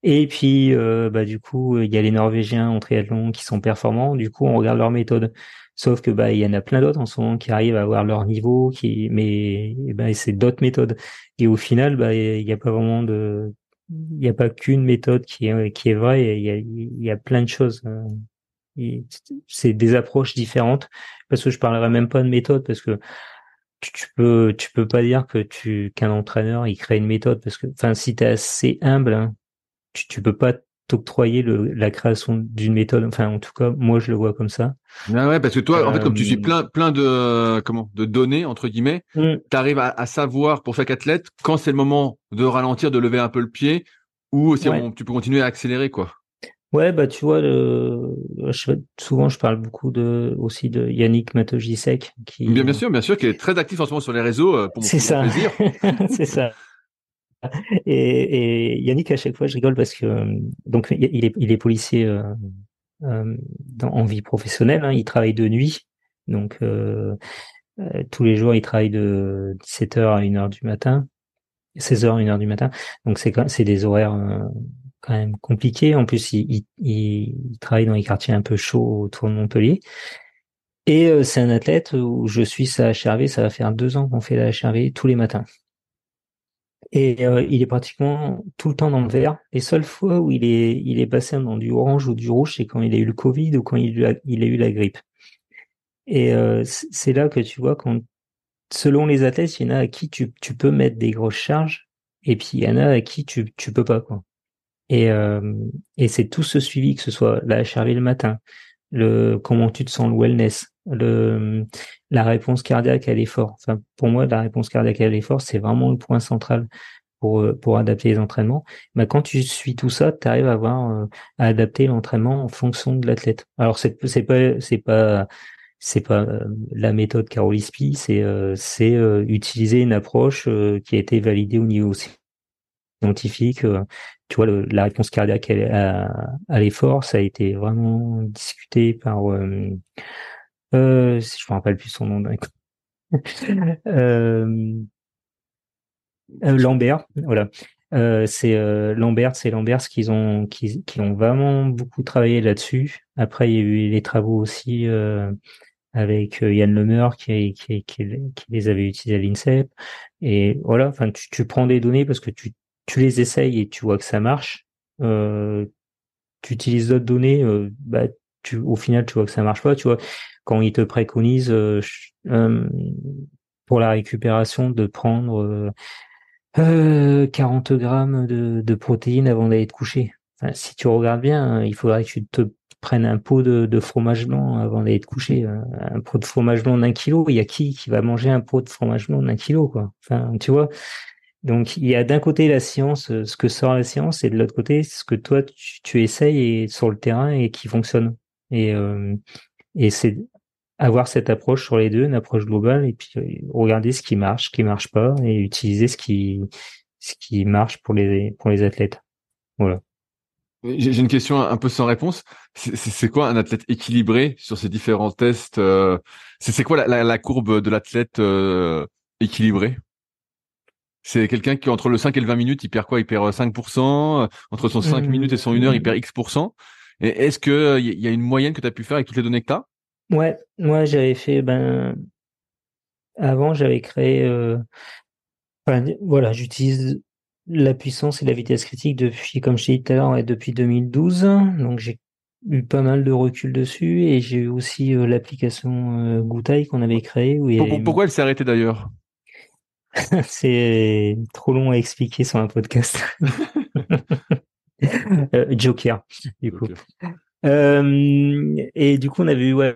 Et puis, euh, bah, du coup, il y a les Norvégiens en triathlon qui sont performants. Du coup, on regarde leur méthode. Sauf que bah il y en a plein d'autres en ce moment qui arrivent à avoir leur niveau, qui mais bah, c'est d'autres méthodes. Et au final, bah il n'y a pas vraiment de, il n'y a pas qu'une méthode qui est qui est vraie. Il y a, il y a plein de choses. Euh, c'est des approches différentes parce que je parlerai même pas de méthode parce que tu, peux tu peux pas dire que tu qu'un entraîneur il crée une méthode parce que enfin si tu es assez humble hein, tu, tu peux pas t'octroyer la création d'une méthode. Enfin, en tout cas, moi, je le vois comme ça. Ah ouais, parce que toi, en fait, comme tu suis euh, plein, plein de, comment, de données entre guillemets, mm. tu arrives à, savoir pour chaque athlète quand c'est le moment de ralentir, de lever un peu le pied, ou si tu peux continuer à accélérer, quoi. Ouais, bah tu vois, souvent je parle beaucoup de aussi de Yannick Matojisek qui. Bien, bien sûr, bien sûr, qui est très actif en ce moment sur les réseaux euh, pour mon, ça. plaisir. (laughs) c'est ça. Et, Yannick, à chaque fois, je rigole parce que euh, donc il est, policier euh, euh, en vie professionnelle. Hein, il travaille de nuit, donc tous les jours, il travaille de 17h à 1h du matin, 16h à 1h du matin. Donc c'est des horaires quand même compliqués. En plus, il, il, il, travaille dans les quartiers un peu chauds autour de Montpellier. Et c'est un athlète où je suis sa HRV, ça va faire deux ans qu'on fait la HRV tous les matins. Et euh, il est pratiquement tout le temps dans le vert. Les seules fois où il est, il est passé dans du orange ou du rouge, c'est quand il a eu le Covid ou quand il a, il a eu la grippe. Et euh, c'est là que tu vois quand, selon les athlètes, il y en a à qui tu, tu peux mettre des grosses charges, et puis il y en a à qui tu, tu peux pas, quoi. Et, euh, et c'est tout ce suivi, que ce soit la HRV le matin, le comment tu te sens, le wellness, le la réponse cardiaque à l'effort. Enfin, pour moi, la réponse cardiaque à l'effort, c'est vraiment le point central pour euh, pour adapter les entraînements. Mais quand tu suis tout ça, tu arrives à avoir euh, à adapter l'entraînement en fonction de l'athlète. Alors c'est c'est pas c'est pas c'est pas euh, la méthode Carol c'est c'est utiliser une approche qui a été validée au niveau scientifique. tu vois, la réponse cardiaque à, à l'effort, ça a été vraiment discuté par euh, je me rappelle plus son nom. (laughs) euh, euh, Lambert, voilà. Euh, c'est euh, Lambert, c'est Lambert qui ont qui, qui ont vraiment beaucoup travaillé là-dessus. Après, il y a eu les travaux aussi euh, avec Yann Lemeur qui, qui, les avait utilisés à l'INSEP. Et voilà, enfin, tu, tu prends des données parce que tu, tu les essayes et tu vois que ça marche. Tu utilises d'autres données, bah, tu, au final, tu vois que ça marche pas. Tu vois, quand ils te préconisent euh, pour la récupération de prendre 40 grammes de, protéines avant d'aller te coucher. Si tu regardes bien, il faudrait que tu te prennes un pot de, de fromage blanc avant d'aller te coucher. Un pot de fromage blanc d'un kilo, il y a qui qui va manger un pot de fromage blanc d'un kilo, tu vois? Donc, il y a d'un côté la science, ce que sort la science, et de l'autre côté, ce que toi tu, essayes sur le terrain et qui fonctionne. Euh, et c'est avoir cette approche sur les deux, une approche globale, et puis euh, regarder ce qui marche, ce qui marche pas, et utiliser ce qui ce qui marche pour les pour les athlètes. Voilà. J'ai une question un peu sans réponse. C'est quoi un athlète équilibré sur ces différents tests euh, C'est quoi la, la, courbe de l'athlète euh, équilibré? C'est quelqu'un qui entre le 5 et le 20 minutes, il perd quoi? Il perd 5%. Entre son 5 minutes et son 1 heure, il perd X%. Et est-ce que il y a une moyenne que tu as pu faire avec toutes les données que tu as Ouais, moi j'avais fait ben avant j'avais créé euh, voilà, j'utilise la puissance et la vitesse critique depuis comme je t'ai dit tout à l'heure depuis 2012. Donc j'ai eu pas mal de recul dessus et j'ai eu aussi euh, l'application euh, qu'on avait créée Pourquoi elle s'est arrêtée d'ailleurs? (laughs) C'est trop long à expliquer sur un podcast. (laughs) Euh, Joker, du coup. Euh, et du coup, on avait eu ouais,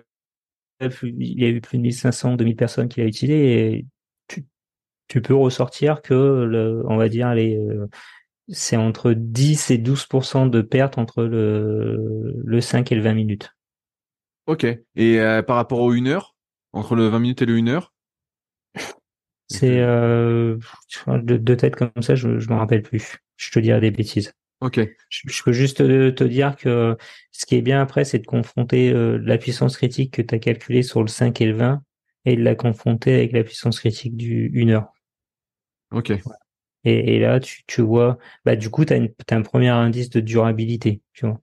il y a eu plus de 1500, 2000 personnes qui l'ont utilisé et tu, tu, peux ressortir que, le, on va dire, les, euh, c'est entre 10 et 12% de perte entre le, le 5 et le 20 minutes. Ok. Et euh, par rapport aux 1 heure, entre le 20 minutes et le 1 heure? C'est euh, de, de, tête comme ça, je, je me rappelle plus. Je te dirai des bêtises. Ok. Je, peux juste te, dire que ce qui est bien après, c'est de confronter euh, la puissance critique que tu as calculée sur le 5 et le 20 et de la confronter avec la puissance critique du 1 heure. Ok. Et, là, tu, tu vois, bah du coup, tu as, un premier indice de durabilité, tu vois.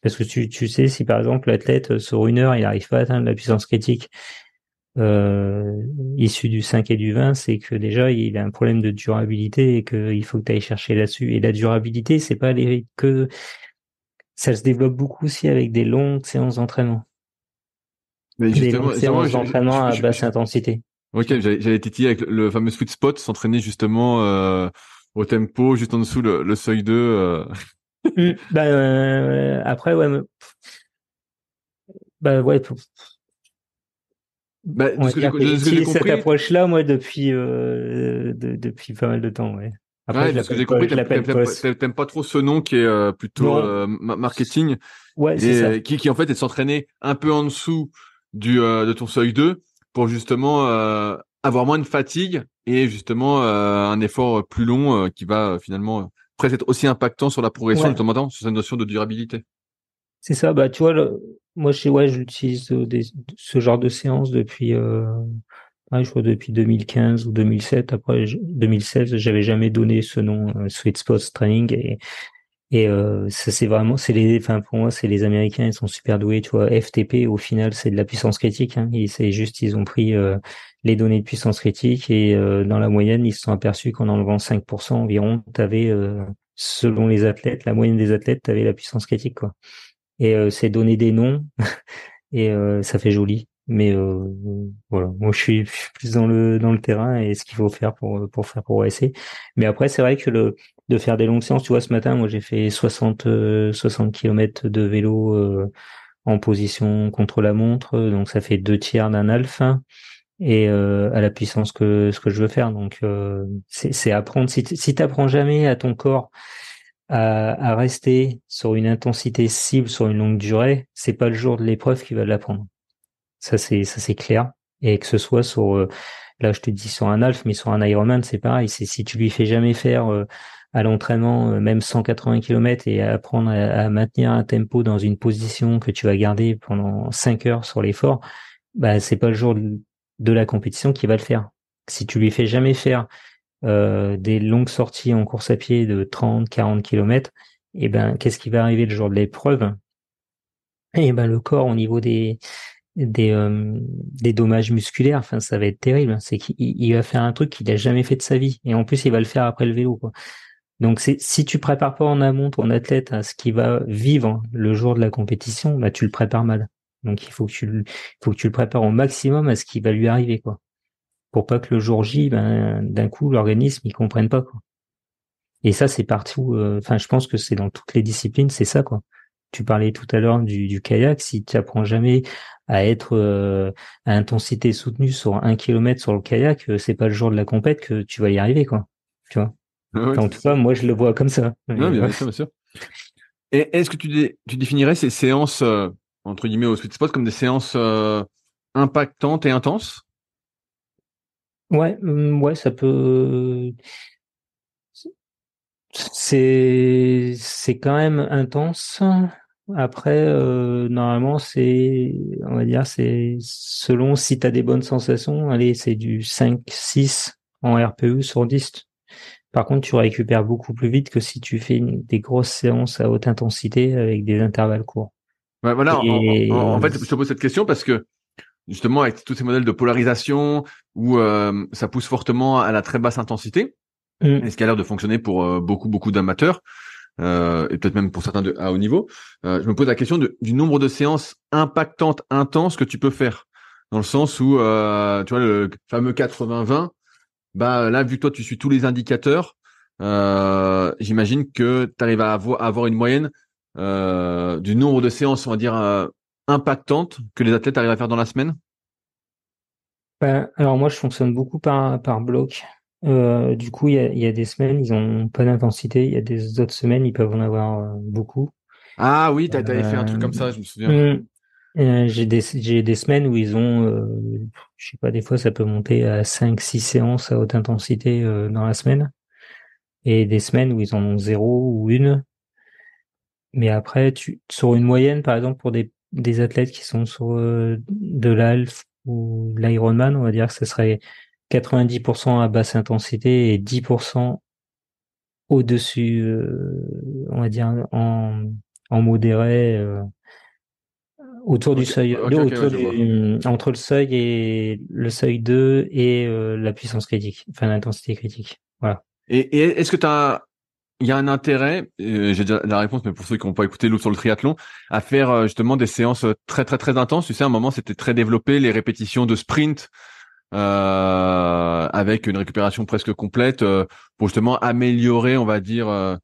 Parce que tu, tu sais, si par exemple l'athlète sur une heure, il n'arrive pas à atteindre la puissance critique euh, issu du 5 et du 20, c'est que déjà il a un problème de durabilité et qu'il faut que tu ailles chercher là-dessus. Et la durabilité, c'est pas les, que ça se développe beaucoup aussi avec des longues séances d'entraînement. Des longues séances d'entraînement à basse intensité. Ok, j'allais titiller avec le fameux sweet spot, s'entraîner justement euh, au tempo, juste en dessous le, le seuil 2. Euh... Mmh, bah, après, ouais. Bah ouais, bah, cette approche-là, moi, depuis euh, depuis pas mal de temps, ouais. Après, parce que j'ai compris, t'aimes pas trop ce nom qui est euh, plutôt euh, marketing, ouais, et, qui, qui en fait est de s'entraîner un peu en dessous du de ton seuil 2 pour justement avoir moins de fatigue et justement un effort plus long qui va finalement presque être aussi impactant sur la progression, notamment sur cette notion de durabilité. C'est ça, bah tu vois, moi je ouais, j'utilise euh, ce genre de séance depuis euh, je crois depuis 2015 ou 2007. Après 2016, j'avais jamais donné ce nom euh, Sweet Spot Training et et euh, ça c'est vraiment c'est les enfin pour moi c'est les Américains ils sont super doués tu vois. FTP au final c'est de la puissance critique hein, c'est juste ils ont pris euh, les données de puissance critique et dans la moyenne ils se sont aperçus qu'en enlevant 5% environ tu avais selon les athlètes la moyenne des athlètes tu avais la puissance critique quoi et euh, c'est donner des noms (laughs) et euh, ça fait joli. Mais euh, voilà, moi je suis plus dans le dans le terrain et ce qu'il faut faire pour pour faire progresser. Mais après c'est vrai que le de faire des longues séances, tu vois, ce matin moi j'ai fait 60 60 km de vélo en position contre la montre, donc ça fait deux tiers d'un alpha et à la puissance que ce que je veux faire. Donc c'est apprendre. Si si apprends jamais à ton corps à, rester sur une intensité cible sur une longue durée, c'est pas le jour de l'épreuve qui va l'apprendre. Ça c'est ça c'est clair. Et que ce soit sur euh, là je te dis sur un alf, mais sur un Ironman c'est pareil. C'est si tu lui fais jamais faire euh, à l'entraînement euh, même 180 km et apprendre à, maintenir un tempo dans une position que tu vas garder pendant 5 heures sur l'effort, bah c'est pas le jour de la compétition qui va le faire. Si tu lui fais jamais faire des longues sorties en course à pied de 30, 40 km, et ben qu'est-ce qui va arriver le jour de l'épreuve? Et ben le corps au niveau des des, des dommages musculaires, enfin ça va être terrible. C'est qu'il va faire un truc qu'il a jamais fait de sa vie, et en plus il va le faire après le vélo. Donc si tu prépares pas en amont ton athlète à ce qu'il va vivre le jour de la compétition, bah tu le prépares mal. Donc il faut que tu le, faut que tu le prépares au maximum à ce qui va lui arriver quoi. Pour pas que le jour J, ben d'un coup l'organisme il comprenne pas quoi. Et ça c'est partout. Euh, enfin je pense que c'est dans toutes les disciplines c'est ça quoi. Tu parlais tout à l'heure du, du kayak. Si tu apprends jamais à être euh, à intensité soutenue sur un kilomètre sur le kayak, euh, c'est pas le jour de la compète que tu vas y arriver quoi. Tu vois? En tout cas, moi, je le vois comme ça. Non, bien, sûr, bien sûr. Et est-ce que tu, tu définirais ces séances, euh, entre guillemets, au sweet spot comme des séances impactantes et intenses? Ouais, mm, ouais, ça peut. C'est c'est quand même intense. Après, euh, normalement, c'est, on va dire, c'est selon si tu as des bonnes sensations. Allez, c'est du 5, 6 en RPE sur 10 par contre, tu récupères beaucoup plus vite que si tu fais des grosses séances à haute intensité avec des intervalles courts. Ouais, voilà. En, fait, je te pose cette question parce que justement, avec tous ces modèles de polarisation où euh, ça pousse fortement à la très basse intensité, mm. et ce qui a l'air de fonctionner pour euh, beaucoup, beaucoup d'amateurs, euh, et peut-être même pour certains de, à haut niveau, je me pose la question du nombre de séances impactantes, intenses que tu peux faire. Dans le sens où, tu vois, le fameux 80-20, bah là, vu que toi tu suis tous les indicateurs, euh, j'imagine que tu arrives à avoir, une moyenne euh, du nombre de séances, on va dire, euh, impactantes que les athlètes arrivent à faire dans la semaine? Ben, alors moi, je fonctionne beaucoup par par bloc. du coup, il y a, des semaines, ils ont pas d'intensité. Il y a des autres semaines, ils peuvent en avoir beaucoup. Ah oui, tu avais fait un truc comme ça, je me souviens. Hum, euh, j'ai des j'ai des semaines où ils ont euh, je sais pas des fois ça peut monter à 5 6 séances à haute intensité euh, dans la semaine et des semaines où ils en ont zéro ou une mais après tu sur une moyenne par exemple pour des des athlètes qui sont sur de l'alf ou l'Ironman on va dire que ce serait 90% à basse intensité et 10% au-dessus on va dire en en modéré autour du seuil, entre le seuil et le seuil 2 et euh, la puissance critique, enfin l'intensité critique. Voilà. Et, est-ce que tu as il y a un intérêt, euh, j'ai déjà la réponse, mais pour ceux qui n'ont pas écouté l'autre sur le triathlon, à faire euh, justement des séances très très très intenses. Tu sais, à un moment, c'était très développé les répétitions de sprint avec une récupération presque complète pour justement améliorer, on va dire,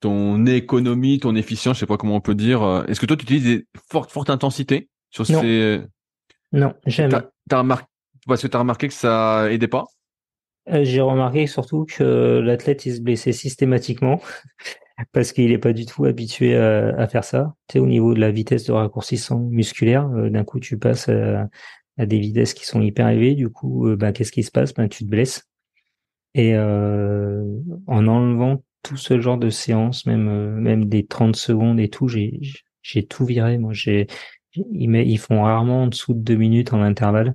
ton économie, ton efficience, je sais pas comment on peut dire. Euh, est-ce que toi, tu utilises des fortes, fortes intensités sur non. ces... Non, jamais. T'as, remarqué, parce que tu as remarqué que ça aidait pas? euh, J'ai remarqué surtout que l'athlète, il se blessait systématiquement (laughs) parce qu'il est pas du tout habitué à, faire ça. Tu sais, au niveau de la vitesse de raccourcissement musculaire, euh, d'un coup, tu passes à, des vitesses qui sont hyper élevées. Du coup, bah, qu'est-ce qui se passe? Ben, Tu te blesses. Et en enlevant tout ce genre de séance, même euh, même des 30 secondes et tout, j'ai j'ai tout viré. Moi, j'ai ils, ils font rarement en dessous de deux minutes en intervalle.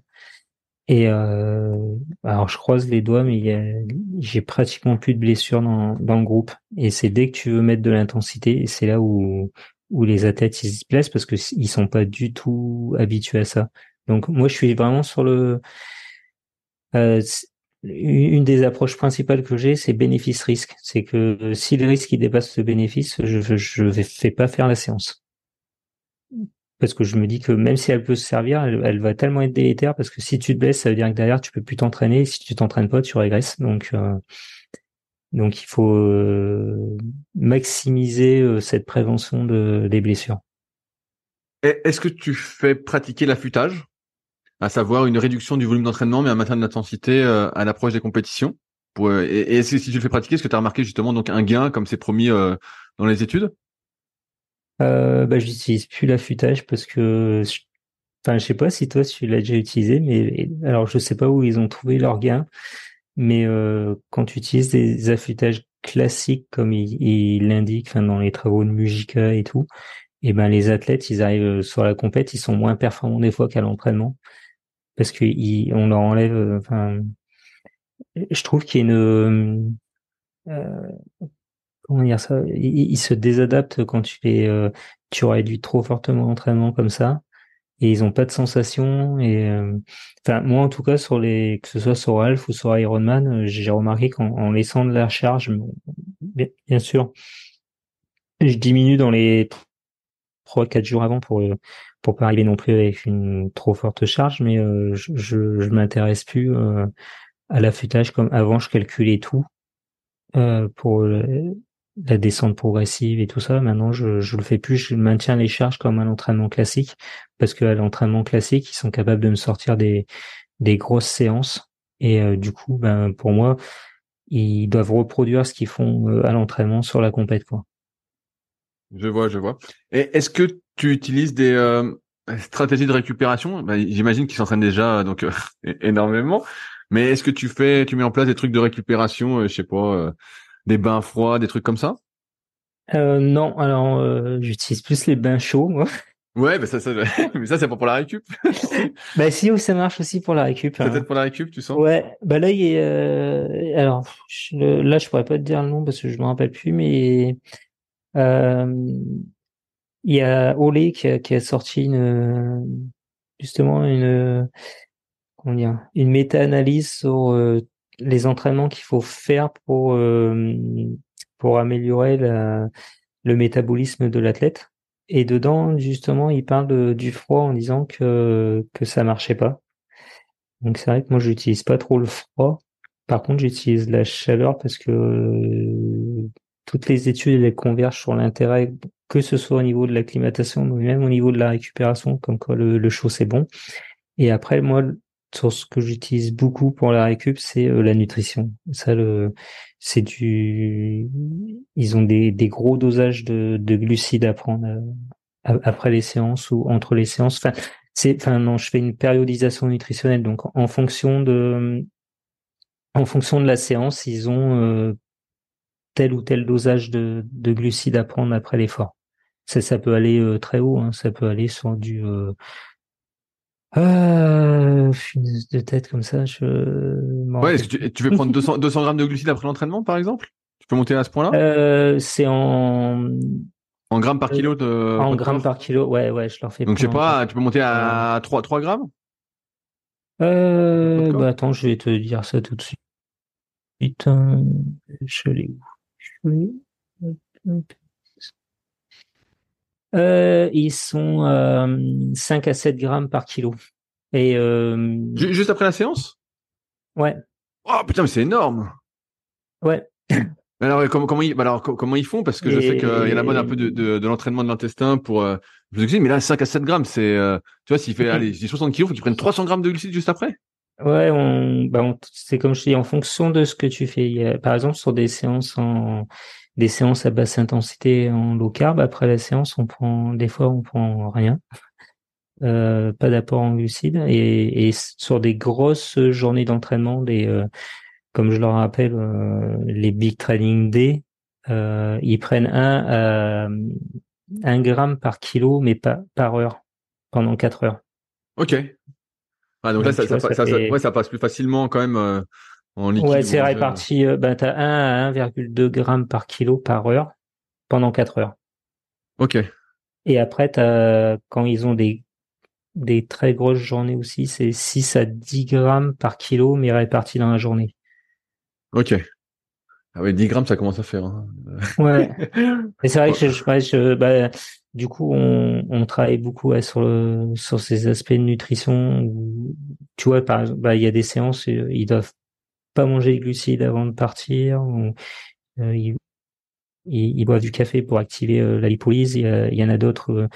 Et euh, alors je croise les doigts, mais j'ai pratiquement plus de blessures dans, dans le groupe. Et c'est dès que tu veux mettre de l'intensité, et c'est là où où les athlètes ils se blessent parce que ils sont pas du tout habitués à ça. Donc moi je suis vraiment sur le euh, une des approches principales que j'ai, c'est bénéfice-risque. C'est que si le risque il dépasse le bénéfice, je je vais fais pas faire la séance. Parce que je me dis que même si elle peut se servir, elle, va tellement être délétère parce que si tu te blesses, ça veut dire que derrière tu peux plus t'entraîner. Si tu t'entraînes pas, tu régresses. Donc euh, donc il faut euh, maximiser euh, cette prévention de, des blessures. Est-ce que tu fais pratiquer l'affûtage? À savoir une réduction du volume d'entraînement, mais un maintien de l'intensité à l'approche des compétitions? Et, et si tu le fais pratiquer, est-ce que tu as remarqué justement donc un gain comme c'est promis dans les études? Euh, bah, j'utilise plus l'affûtage parce que, enfin, je sais pas si toi tu l'as déjà utilisé, mais alors je sais pas où ils ont trouvé leur gain, mais quand tu utilises des affûtages classiques comme il l'indique, enfin dans les travaux de Mujica et tout, et ben les athlètes ils arrivent sur la compète, ils sont moins performants des fois qu'à l'entraînement parce que on leur enlève, euh, enfin, je trouve qu'il y a une euh, comment dire ça il, se désadapte quand tu les euh, tu réduis trop fortement l'entraînement comme ça et ils ont pas de sensation et euh, enfin moi en tout cas sur les que ce soit sur Alf ou sur Ironman euh, j'ai remarqué qu'en laissant de la charge bien, sûr je diminue dans les trois quatre jours avant pour pour pas arriver non plus avec une trop forte charge mais je, je, je m'intéresse plus à l'affûtage comme avant je calculais tout euh, pour la descente progressive et tout ça. Maintenant, je, je le fais plus. Je maintiens les charges comme un entraînement classique parce qu'à l'entraînement classique, ils sont capables de me sortir des, des grosses séances. Et euh, du coup, ben, pour moi, ils doivent reproduire ce qu'ils font euh, à l'entraînement sur la compète, quoi. Je vois, je vois. Et est-ce que tu utilises des euh, stratégies de récupération? Ben, J'imagine qu'ils s'entraînent déjà donc (laughs) énormément. Mais est-ce que tu fais, tu mets en place des trucs de récupération, je sais pas, des bains froids, des trucs comme ça? Euh, Non, alors euh, j'utilise plus les bains chauds, moi. Ouais, mais ça, ça, (laughs) (laughs) mais ça c'est pas pour la récup. (laughs) bah si, oui, ça marche aussi pour la récup. Hein. Peut-être pour la récup, tu sens? Ouais, bah là il est, euh... alors là je pourrais pas te dire le nom parce que je me rappelle plus, mais euh... il y a Olé qui a, qui a sorti une justement une une méta-analyse sur euh, les entraînements qu'il faut faire pour euh, pour améliorer le métabolisme de l'athlète. Et dedans, justement, il parle du froid en disant que que ça marchait pas. Donc c'est vrai que moi j'utilise pas trop le froid. Par contre, j'utilise la chaleur parce que euh, toutes les études elles convergent sur l'intérêt que ce soit au niveau de l'acclimatation, mais même au niveau de la récupération, comme quoi le, le chaud c'est bon. Et après, moi, sur ce que j'utilise beaucoup pour la récup, c'est euh, la nutrition. Ça, le, c'est du, ils ont des, des gros dosages de, de glucides à prendre euh, après les séances ou entre les séances. Enfin, c'est, enfin non, je fais une périodisation nutritionnelle. Donc, en fonction de, en fonction de la séance, ils ont euh, tel ou tel dosage de, de glucides à prendre après l'effort. Ça, ça peut aller très haut. Hein, ça peut aller sur du euh, de tête comme ça, je. Ouais, est-ce que tu, tu veux prendre 200, 200 grammes de glucides après l'entraînement, par exemple? Tu peux monter à ce point-là? Euh, C'est en. En grammes par kilo de. En grammes par kilo, ouais, ouais, je leur fais. Donc je sais pas, tu peux monter à 3, 3 grammes? Euh, bah attends, je vais te dire ça tout de suite. Putain, je l'ai où? Euh, ils sont euh, 5 à 7 grammes par kilo. Et euh... Juste après la séance? Ouais. Oh putain, mais c'est énorme. Ouais. (laughs) Alors comment, comment ils alors comment ils font? Parce que je sais qu'il y a la mode un peu de, de, de l'entraînement de l'intestin pour euh, je vous mais là 5 à 7 grammes c'est euh, tu vois s'il fait allez 60 kilos faut qu'ils prennent 300 grammes de glucides juste après? Ouais on, bah on c'est comme je dis en fonction de ce que tu fais il y a, par exemple sur des séances en des séances à basse intensité en low carb. Après la séance, on prend des fois on prend rien, euh, pas d'apport en glucides. Et, et, sur des grosses journées d'entraînement, des euh, comme je leur rappelle euh, les big training day, ils prennent un un gramme par kilo, mais pas par heure pendant quatre heures. Ok. Ah, donc, là, ça, ça, ça, ouais, ça, passe plus facilement quand même Ouais, c'est réparti. Euh, ben, t'as 1 à 1,2 grammes par kilo par heure pendant 4 heures. Ok. Et après, as, quand ils ont des, des très grosses journées aussi, c'est 6 à 10 grammes par kilo, mais répartis dans la journée. Ok. Ah oui, 10 grammes, ça commence à faire. Hein. Ouais. Et (laughs) c'est vrai que je, je, bah, du coup, on, on travaille beaucoup sur, le, sur ces aspects de nutrition. tu vois, par exemple, bah, il y a des séances, euh, ils doivent pas manger de glucides avant de partir. Ou, euh, ils, ils, boivent du café pour activer euh, la lipolyse. Il y, en a d'autres, euh,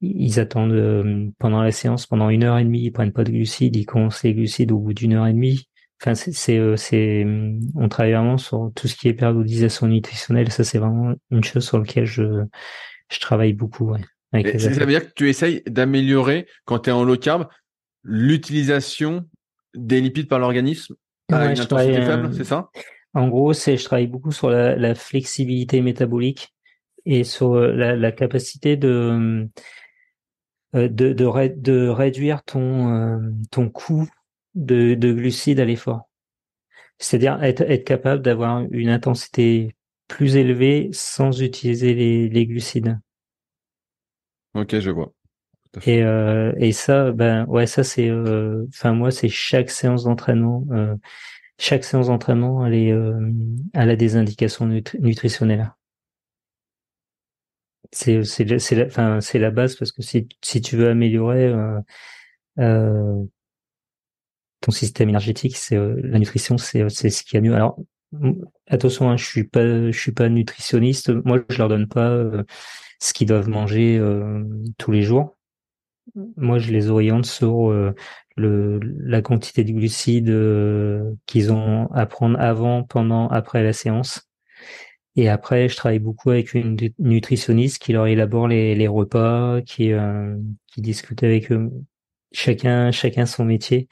ils attendent euh, pendant la séance, pendant une heure et demie, ils prennent pas de glucides, ils commencent les glucides au bout d'une heure et demie. Enfin, c'est, c'est, on travaille vraiment sur tout ce qui est périodisation nutritionnelle. Ça, c'est vraiment une chose sur laquelle je, je travaille beaucoup. Ouais, ça veut dire que tu essayes d'améliorer, quand tu es en low carb, l'utilisation des lipides par l'organisme une intensité faible, euh, c'est ça? En gros, c'est je travaille beaucoup sur la, la flexibilité métabolique et sur euh, la, la capacité de euh, de, de, de réduire ton ton coût de, de glucides à l'effort. C'est-à-dire être, être capable d'avoir une intensité plus élevée sans utiliser les, les glucides. Ok, je vois. Et, euh, et ça, ben ouais, ça c'est, euh, enfin moi c'est chaque séance d'entraînement, euh, chaque séance d'entraînement, elle est, euh, elle a des indications nutritionnelles. C'est c'est c'est la, enfin c'est la base parce que si si tu veux améliorer euh, ton système énergétique, c'est la nutrition, c'est c'est ce qui a mieux. Alors attention, hein, je suis pas je suis pas nutritionniste. Moi, je leur donne pas ce qu'ils doivent manger tous les jours moi, je les oriente sur euh, le, la quantité de glucides euh, qu'ils ont à prendre avant, pendant, après la séance. Et après, je travaille beaucoup avec une nutritionniste qui leur élabore les, les repas, qui, euh, qui discute avec eux. Chacun, chacun son métier.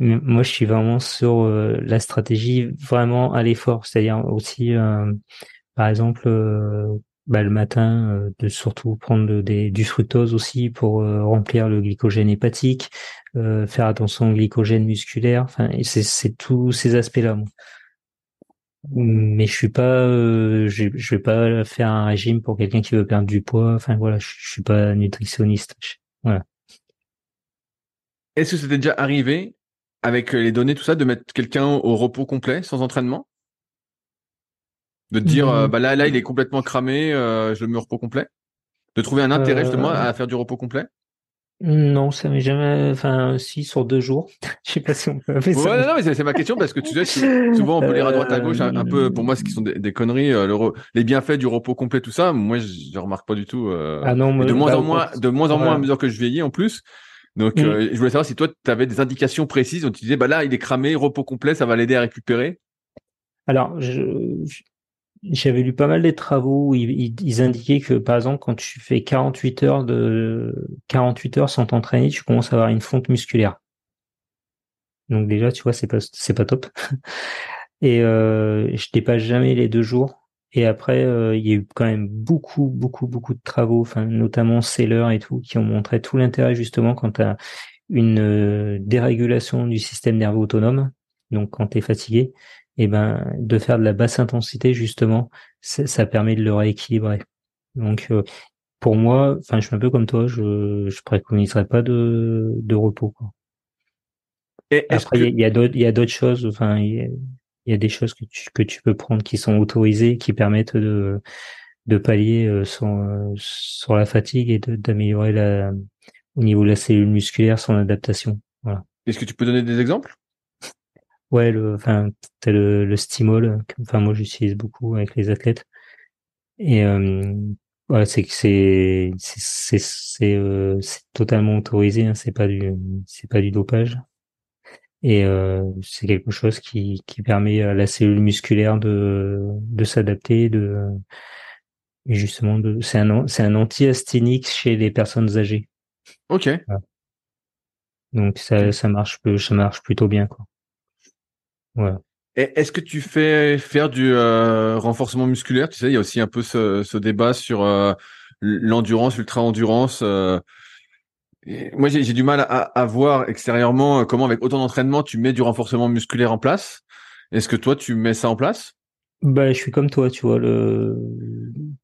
moi, je suis vraiment sur la stratégie vraiment à l'effort, c'est-à-dire aussi, par exemple, bah, le matin, euh, de surtout prendre des, du fructose aussi pour euh, remplir le glycogène hépatique, euh, faire attention au glycogène musculaire. Enfin, c'est tous ces aspects-là. Mais je suis pas, je, vais pas faire un régime pour quelqu'un qui veut perdre du poids. Enfin voilà, je, je suis pas nutritionniste. Voilà. Est-ce que c'était déjà arrivé avec les données tout ça de mettre quelqu'un au repos complet sans entraînement? De te dire, euh, bah là, là, il est complètement cramé, euh, je le mets au repos complet. De trouver un intérêt justement à faire du repos complet? Non, ça m'est jamais. Enfin, si sur deux jours. (laughs) Je sais pas si on peut faire ça. Ouais, non, mais c'est ma question parce que tu sais, (laughs) souvent on peut lire à droite à gauche un, peu. Pour moi, ce qui sont des, conneries, le, les bienfaits du repos complet, tout ça. Moi, je, remarque pas du tout. ah non, de moins bah, en moins, de moins en moins à mesure que je vieillis en plus. Donc, mm. je voulais savoir si toi, tu avais des indications précises. où tu disais, bah là, il est cramé, repos complet, ça va l'aider à récupérer. Alors, je, j'avais lu pas mal des travaux où ils, indiquaient que par exemple quand tu fais 48 heures de 48 heures sans t'entraîner, tu commences à avoir une fonte musculaire. Donc déjà, tu vois, c'est pas c'est pas top. (laughs) Et euh, je dépasse jamais les deux jours. Et après, euh, il y a eu quand même beaucoup, beaucoup, beaucoup de travaux, enfin notamment Seller et tout, qui ont montré tout l'intérêt justement quand tu as une euh, dérégulation du système nerveux autonome, donc quand tu es fatigué, et ben de faire de la basse intensité justement, ça permet de le rééquilibrer. Donc euh, pour moi, enfin je suis un peu comme toi, je je préconiserais pas de de repos. Quoi. Et Après il y, a d'autres il y a d'autres choses, enfin il y, a des choses que tu que tu peux prendre qui sont autorisées, qui permettent de de pallier euh, sur sur la fatigue et d'améliorer la au niveau de la cellule musculaire son adaptation. Voilà. Est-ce que tu peux donner des exemples? Ouais, le, enfin, t'as le, le stimol. Enfin, moi, j'utilise beaucoup avec les athlètes. Et euh, ouais, c'est que c'est c'est c'est euh, c'est totalement autorisé. Hein, c'est pas du c'est pas du dopage. Et euh, c'est quelque chose qui qui permet à la cellule musculaire de de s'adapter, de justement de c'est un c'est un anti-asthénique chez les personnes âgées. Ok. Donc ça ça marche ça marche plutôt bien quoi. Est-ce que tu fais faire du euh, renforcement musculaire? Tu sais, il y a aussi un peu ce, débat sur euh, l'endurance, l'ultra-endurance. Euh. moi, j'ai du mal à, voir extérieurement comment, avec autant d'entraînement, tu mets du renforcement musculaire en place. Est-ce que toi, tu mets ça en place? Bah, je suis comme toi, tu vois. Le,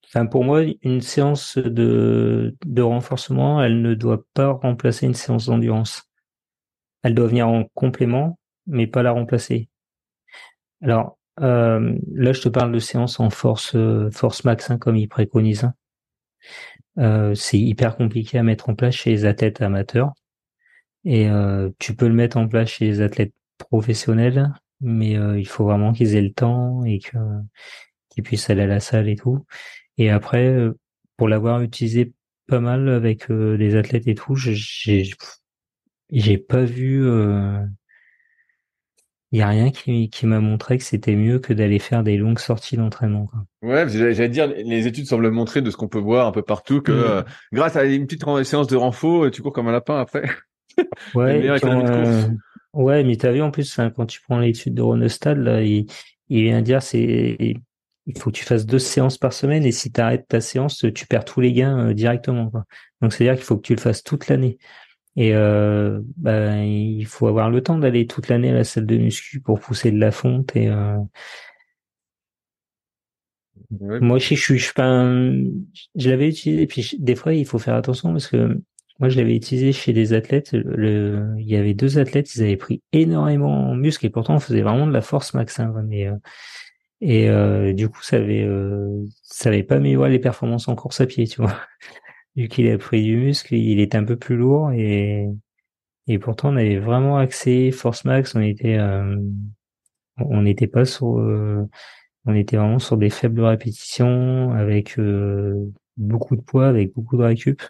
enfin, pour moi, une séance de, de renforcement, elle ne doit pas remplacer une séance d'endurance. Elle doit venir en complément, mais pas la remplacer. Alors euh, là, je te parle de séances en force euh, force max, hein, comme il préconise. Hein. Euh, c'est hyper compliqué à mettre en place chez les athlètes amateurs. Et tu peux le mettre en place chez les athlètes professionnels, mais il faut vraiment qu'ils aient le temps et que qu'ils puissent aller à la salle et tout. Et après, pour l'avoir utilisé pas mal avec des athlètes et tout, j'ai j'ai pas vu il y a rien qui, qui m'a montré que c'était mieux que d'aller faire des longues sorties d'entraînement. Ouais, j'allais dire, les études semblent montrer de ce qu'on peut voir un peu partout que mm. euh, grâce à une petite séance de renfort, tu cours comme un lapin après. (laughs) Ouais, euh, ouais, mais t'as vu en plus, quand tu prends l'étude de Ronestad, là, il, il vient dire c'est il faut que tu fasses deux séances par semaine et si tu arrêtes ta séance, tu perds tous les gains euh, directement. Quoi. Donc c'est-à-dire qu'il faut que tu le fasses toute l'année. Et euh, bah, il faut avoir le temps d'aller toute l'année à la salle de muscu pour pousser de la fonte. Et euh... moi, je, je suis, je suis pas, je l'avais utilisé. Et puis des fois, il faut faire attention parce que moi, je l'avais utilisé chez des athlètes. Le... Il y avait deux athlètes, ils avaient pris énormément en muscle et pourtant on faisait vraiment de la force max. Hein, mais, euh... Et euh, du coup, ça avait, euh, ça avait pas amélioré les performances en course à pied, tu vois vu qu'il a pris du muscle, il était un peu plus lourd et et pourtant on avait vraiment accès force max, on était euh, on n'était pas sur euh, on était vraiment sur des faibles répétitions avec euh, beaucoup de poids, avec beaucoup de récup.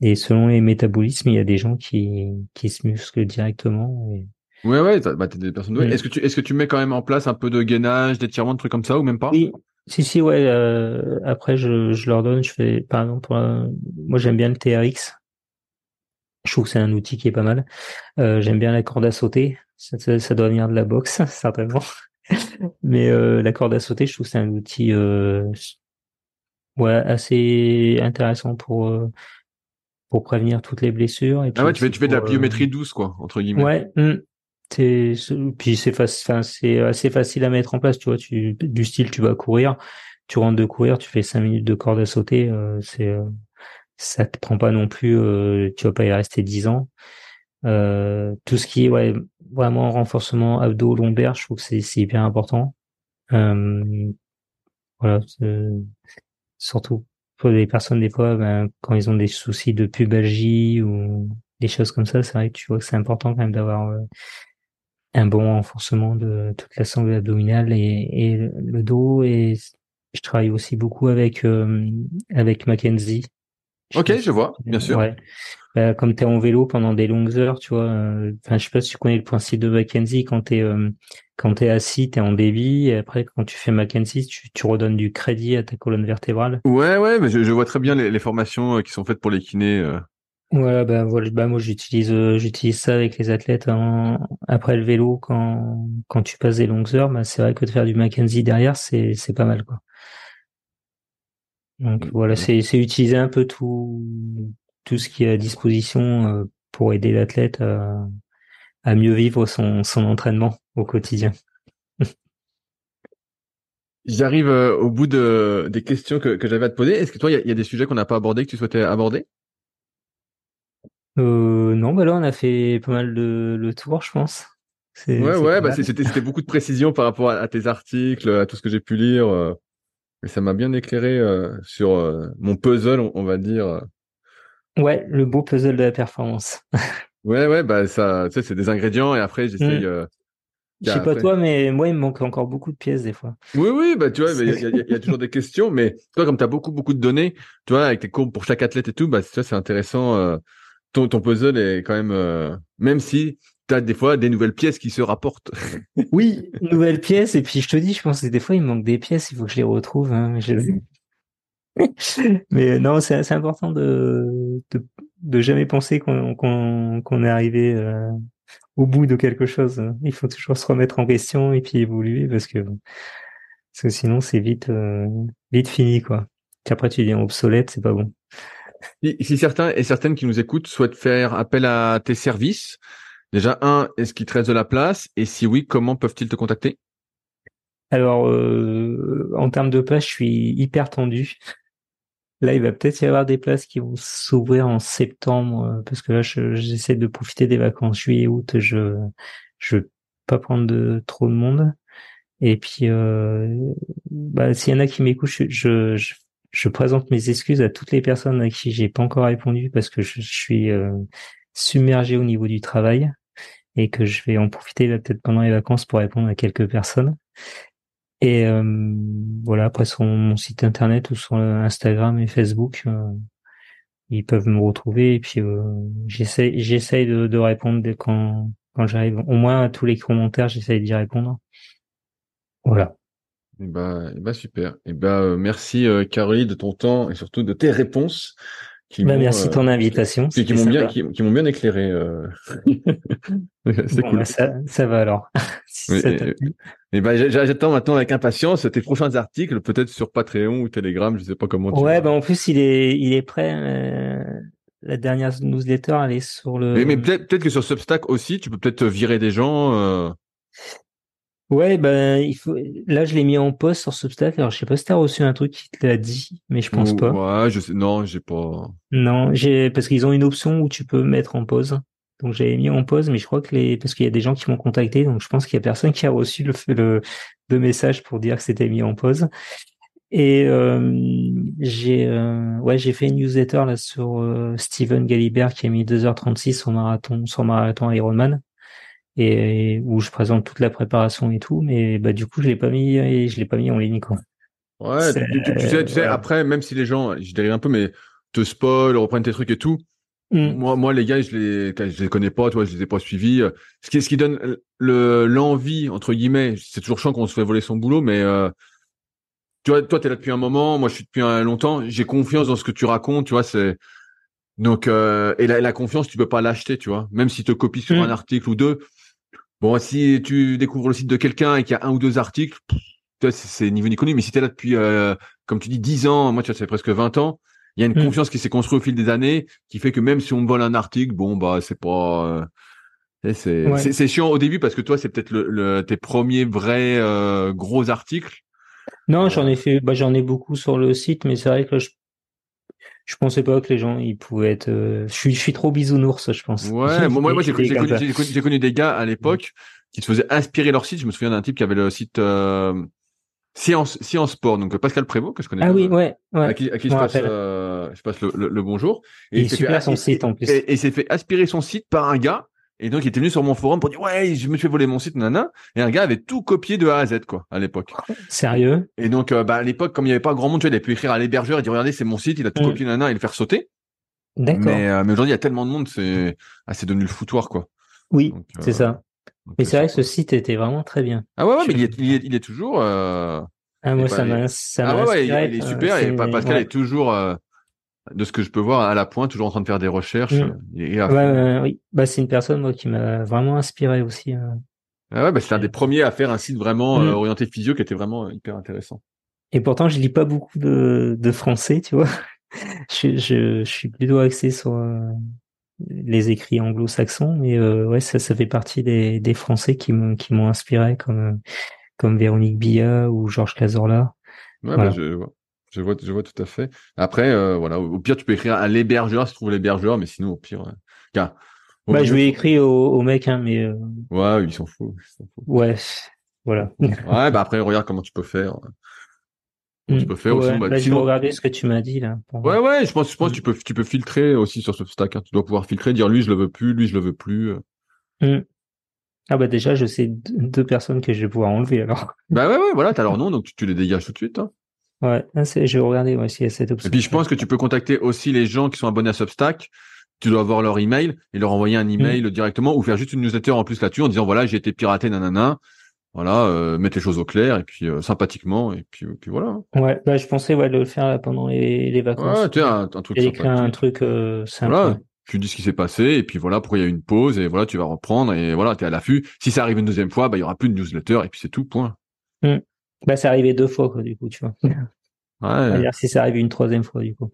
Et selon les métabolismes, il y a des gens qui qui se musclent directement. Et... Ouais ouais, bah t'es des personnes. Est-ce que tu est-ce que tu mets quand même en place un peu de gainage, d'étirement, de trucs comme ça ou même pas? Oui, si, si, ouais. Euh, après, je, je leur donne, je fais, par exemple, moi j'aime bien le TRX. Je trouve que c'est un outil qui est pas mal. Euh, j'aime bien la corde à sauter. Ça, ça, doit venir de la boxe, (laughs) certainement. Mais euh, la corde à sauter, je trouve que c'est un outil euh, ouais, assez intéressant pour euh, pour prévenir toutes les blessures. Et ah ouais, tu fais, tu fais de la pliométrie douce, quoi, entre guillemets. Ouais. Hmm puis c'est c'est assez facile à mettre en place tu vois tu du style tu vas courir tu rentres de courir tu fais cinq minutes de corde à sauter euh, c'est euh, ça te prend pas non plus euh, tu vas pas y rester dix ans. Euh, tout ce qui est ouais vraiment renforcement abdos lombaires je trouve que c'est c'est hyper important. Voilà surtout pour les personnes des fois ben, quand ils ont des soucis de pubalgie ou des choses comme ça c'est vrai que tu vois que c'est important quand même d'avoir un bon renforcement de toute la sangle abdominale et, et le dos. Et je travaille aussi beaucoup avec euh, avec Mackenzie. ok, je vois, bien sûr. Ouais. Bah, comme tu es en vélo pendant des longues heures, tu vois. Euh, enfin, je sais pas si tu connais le principe de Mackenzie. Quand tu es euh, quand t'es assis, t'es en débit. Et après, quand tu fais Mackenzie, tu, tu redonnes du crédit à ta colonne vertébrale. Ouais, ouais, mais je, je vois très bien les, les, formations qui sont faites pour les kinés. Voilà, bah, voilà, bah moi j'utilise euh, j'utilise ça avec les athlètes après le vélo quand quand tu passes des longues heures, bah c'est vrai que de faire du Mackenzie derrière c'est c'est pas mal quoi. Donc voilà, c'est c'est utiliser un peu tout tout ce qui est à disposition euh, pour aider l'athlète à, à mieux vivre son son entraînement au quotidien. J'arrive euh, au bout de des questions que que j'avais à te poser. Est-ce que toi il y y a des sujets qu'on n'a pas abordés que tu souhaitais aborder? Euh, non, bah là, on a fait pas mal de le tour, je pense. Ouais, ouais, bah c'était c'était beaucoup de précision par rapport à, tes articles, à tout ce que j'ai pu lire. Euh, et ça m'a bien éclairé euh, sur euh, mon puzzle, on, va dire. Ouais, le beau puzzle de la performance. (laughs) ouais, ouais, bah ça, tu sais, c'est des ingrédients et après j'essaye. Mm. Je sais pas toi, mais moi, il me manque encore beaucoup de pièces des fois. Oui, oui, bah tu vois, (laughs) il y, a, toujours des questions, mais toi, comme tu as beaucoup, beaucoup de données, tu vois, avec tes courbes pour chaque athlète et tout, bah ça, c'est intéressant ton, ton puzzle est quand même, euh, même si tu as des fois des nouvelles pièces qui se rapportent. (laughs) oui, nouvelles pièces. Et puis je te dis, je pense que des fois il manque des pièces, il faut que je les retrouve. Hein, mais, (laughs) non, c'est important de, de, de jamais penser qu'on est arrivé euh, au bout de quelque chose. Il faut toujours se remettre en question et puis évoluer parce que parce que sinon c'est vite euh, vite fini quoi. après tu deviens obsolète, c'est pas bon. Si, certains et certaines qui nous écoutent souhaitent faire appel à tes services, déjà un, est-ce qu'ils te restent de la place? Et si oui, comment peuvent-ils te contacter? Alors, euh, en termes de place, je suis hyper tendu. Là, il va peut-être y avoir des places qui vont s'ouvrir en septembre, euh, parce que là, j'essaie de profiter des vacances juillet août. Je je veux pas prendre de trop de monde. Et puis, euh, bah, s'il y en a qui m'écoutent, je, je présente mes excuses à toutes les personnes à qui j'ai pas encore répondu parce que je, suis euh, submergé au niveau du travail et que je vais en profiter peut-être pendant les vacances pour répondre à quelques personnes. Et euh, voilà, après sur mon site internet ou sur Instagram et Facebook, euh, ils peuvent me retrouver et puis j'essaie j'essaye de, de, répondre dès quand quand j'arrive. Au moins à tous les commentaires, j'essaye d'y répondre. Voilà. Eh ben, eh ben super. Eh ben, euh, merci euh, Caroline de ton temps et surtout de tes réponses. Qui bah, merci de ton euh, invitation. Qui, qui m'ont bien, qui, m'ont bien éclairé. Euh... (laughs) c'est cool. Bah, ça, ça va alors. (laughs) et, ben, j'attends maintenant avec impatience tes prochains articles, peut-être sur Patreon ou Telegram, je sais pas comment. Tu ouais, ben en plus il est, il est prêt. Euh... la dernière newsletter, elle est sur le. Mais, mais peut-être peut que sur Substack aussi, tu peux peut-être virer des gens. Euh... Ouais, ben il faut. Là, je l'ai mis en poste sur Substack. Alors, je sais pas si t'as reçu un truc qui te l'a dit, mais je pense pas. Ouais, je sais. Non, j'ai pas. Non, j'ai parce qu'ils ont une option où tu peux mettre en pause. Donc j'avais mis en pause, mais je crois que les parce qu'il y a des gens qui m'ont contacté, donc je pense qu'il y a personne qui a reçu le, le, le message pour dire que c'était mis en pause. Et euh, j'ai euh, ouais j'ai fait une newsletter là sur euh, Steven Galibert qui a mis 2h36 sur marathon sur marathon Ironman et, où je présente toute la préparation et tout, mais bah du coup je l'ai pas mis et je l'ai pas mis en ligne quoi. Ouais, tu, sais, tu sais après même si les gens, je dérive un peu, mais te spoil, reprennent tes trucs et tout. Mm. Moi, moi, les gars, je les, je les connais pas, toi, je les ai pas suivis. Ce qui, ce qui donne le l'envie entre guillemets, c'est toujours chiant qu'on se fait voler son boulot, mais euh, tu vois, toi, t'es là depuis un moment, moi, je suis depuis un longtemps. J'ai confiance dans ce que tu racontes, tu vois. C'est donc euh, et la, la, confiance, tu peux pas l'acheter, tu vois. Même si te copie sur mm. un article ou deux, Bon, si tu découvres le site de quelqu'un et qu'il y a un ou deux articles, c'est niveau ni connu. Mais si tu es là depuis, euh, comme tu dis, 10 ans, moi, tu vois, ça fait presque 20 ans, il y a une mm. confiance qui s'est construite au fil des années, qui fait que même si on me vole un article, bon, bah, c'est pas... Euh, c'est chiant au début parce que toi, c'est peut-être le, tes premiers vrais euh, gros articles. Non, j'en ai fait, bah, j'en ai beaucoup sur le site, mais c'est vrai que je je pensais pas que les gens ils pouvaient être. Euh, je suis je suis trop bisounours, je pense. Ouais, (laughs) moi, moi j'ai connu, connu, connu, des gars à l'époque qui se faisaient inspirer leur site. Je me souviens d'un type qui avait le site euh, Science Science Sport, donc Pascal Prévost que je connais. Ah oui, ouais, ouais. À qui, je, passe, euh, je passe le, le, bonjour. Et il, il super son site en plus. Et, et s'est fait aspirer son site par un gars et donc, il était venu sur mon forum pour dire, ouais, je me suis volé mon site, nana. Et un gars avait tout copié de A à Z, quoi, à l'époque. Sérieux? Et donc, euh, bah, à l'époque, comme il n'y avait pas grand monde, tu vois, il a pu écrire à l'hébergeur et dire, regardez, c'est mon site, il a tout copié, nana, et le faire sauter. D'accord. Mais, euh, mais aujourd'hui, il y a tellement de monde, c'est, ah, c'est devenu le foutoir, quoi. Oui, c'est euh, ça. Mais c'est vrai que ce site était vraiment très bien. Ah ouais, ouais mais il est, il est, il est toujours, Ah, moi, ça m'a, ça Ah ouais, il, est super, et Pascal est toujours, de ce que je peux voir à la pointe, toujours en train de faire des recherches. Mm. oui, bah c'est une personne moi qui m'a vraiment inspiré aussi. Euh. Ah ouais, bah c'est un des premiers à faire un site vraiment mm. euh, orienté physio qui était vraiment euh, hyper intéressant. Et pourtant, je lis pas beaucoup de, de français, tu vois. (laughs) je, je, je, suis plutôt axé sur les écrits anglo-saxons, mais ouais, ça, ça fait partie des, des Français qui m'ont qui m'ont inspiré, comme comme Véronique Billa ou Georges Cazorla. Ouais, bah, je, je vois, je vois tout à fait. Après, euh, voilà, au, pire, tu peux écrire à l'hébergeur si tu trouves l'hébergeur, mais sinon, au pire, euh, car, bah, je vais écrire au, au mec, hein, mais. Euh... Ouais, ils s'en foutent. Ouais, voilà. (laughs) ouais, bah après, regarde comment tu peux faire. tu peux faire aussi. Bah, bah, je vais regarder ce que tu m'as dit là. Ouais, ouais, je pense, je pense que tu peux, tu peux filtrer aussi sur ce stack. Hein. Tu dois pouvoir filtrer, dire lui je le veux plus, lui je le veux plus. Mm. Ah bah déjà, je sais deux personnes que je vais pouvoir enlever alors. Bah ouais, ouais, voilà, t'as leur (laughs) nom, donc tu, tu les dégages tout de suite. Hein. Ouais, ah, je vais regarder ouais, s'il y a cette option. Et puis je pense que tu peux contacter aussi les gens qui sont abonnés à Substack. Tu dois avoir leur email et leur envoyer un email mm. directement ou faire juste une newsletter en plus là-dessus en disant voilà j'ai été piraté nanana. Voilà, euh, mettre les choses au clair et puis euh, sympathiquement et puis, puis voilà. Ouais, bah je pensais ouais de le faire là, pendant les, les vacances. Ouais, tu un, un truc. Et écrire un truc euh, simple. Voilà, tu dis ce qui s'est passé et puis voilà pourquoi il y a une pause et voilà tu vas reprendre et voilà tu es à l'affût. Si ça arrive une deuxième fois, bah il y aura plus de newsletter et puis c'est tout point. Mm. Bah c'est arrivé deux fois quoi du coup tu vois. Ouais. (laughs) si ça arrive une troisième fois, du coup.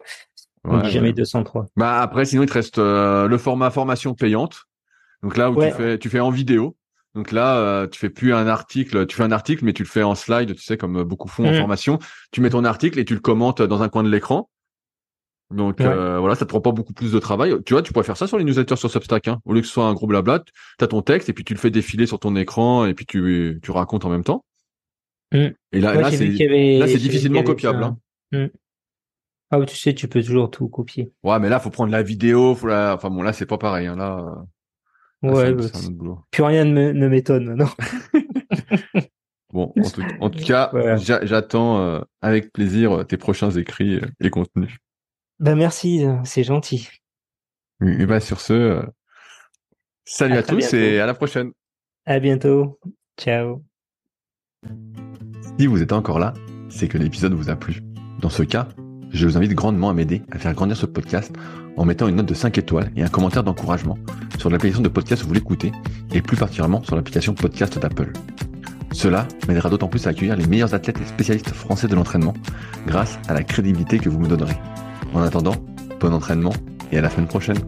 On dit jamais 203. Bah après, sinon il te reste euh, le format formation payante. Donc là où tu fais, tu fais en vidéo. Donc là, euh, tu fais plus un article, tu fais un article, mais tu le fais en slide, tu sais, comme beaucoup font en mm. formation. Tu mets ton article et tu le commentes dans un coin de l'écran. Donc euh, voilà, ça te prend pas beaucoup plus de travail. Tu vois, tu pourrais faire ça sur les newsletters sur Substack. Hein. Au lieu que ce soit un gros blabla, tu as ton texte et puis tu le fais défiler sur ton écran et puis tu, tu racontes en même temps. Mm. Et là, là c'est difficilement copiable. Hein. Mm. Ah tu sais, tu peux toujours tout copier. Ouais, mais là, faut prendre la vidéo, faut la... enfin bon, là, c'est pas pareil. Hein, là, ouais, bah, plus rien ne m'étonne, non. (laughs) bon, en tout, cas, j'attends euh, avec plaisir euh, tes prochains écrits et contenus. Ben merci, euh, c'est gentil. Et ben sur ce, salut à, tous et à la prochaine. À bientôt. Ciao. Si vous êtes encore là, c'est que l'épisode vous a plu. Dans ce cas, je vous invite grandement à m'aider à faire grandir ce podcast en mettant une note de 5 étoiles et un commentaire d'encouragement sur l'application de podcast où vous l'écoutez et plus particulièrement sur l'application podcast d'Apple. Cela m'aidera d'autant plus à accueillir les meilleurs athlètes et spécialistes français de l'entraînement grâce à la crédibilité que vous me donnerez. En attendant, bon entraînement et à la semaine prochaine.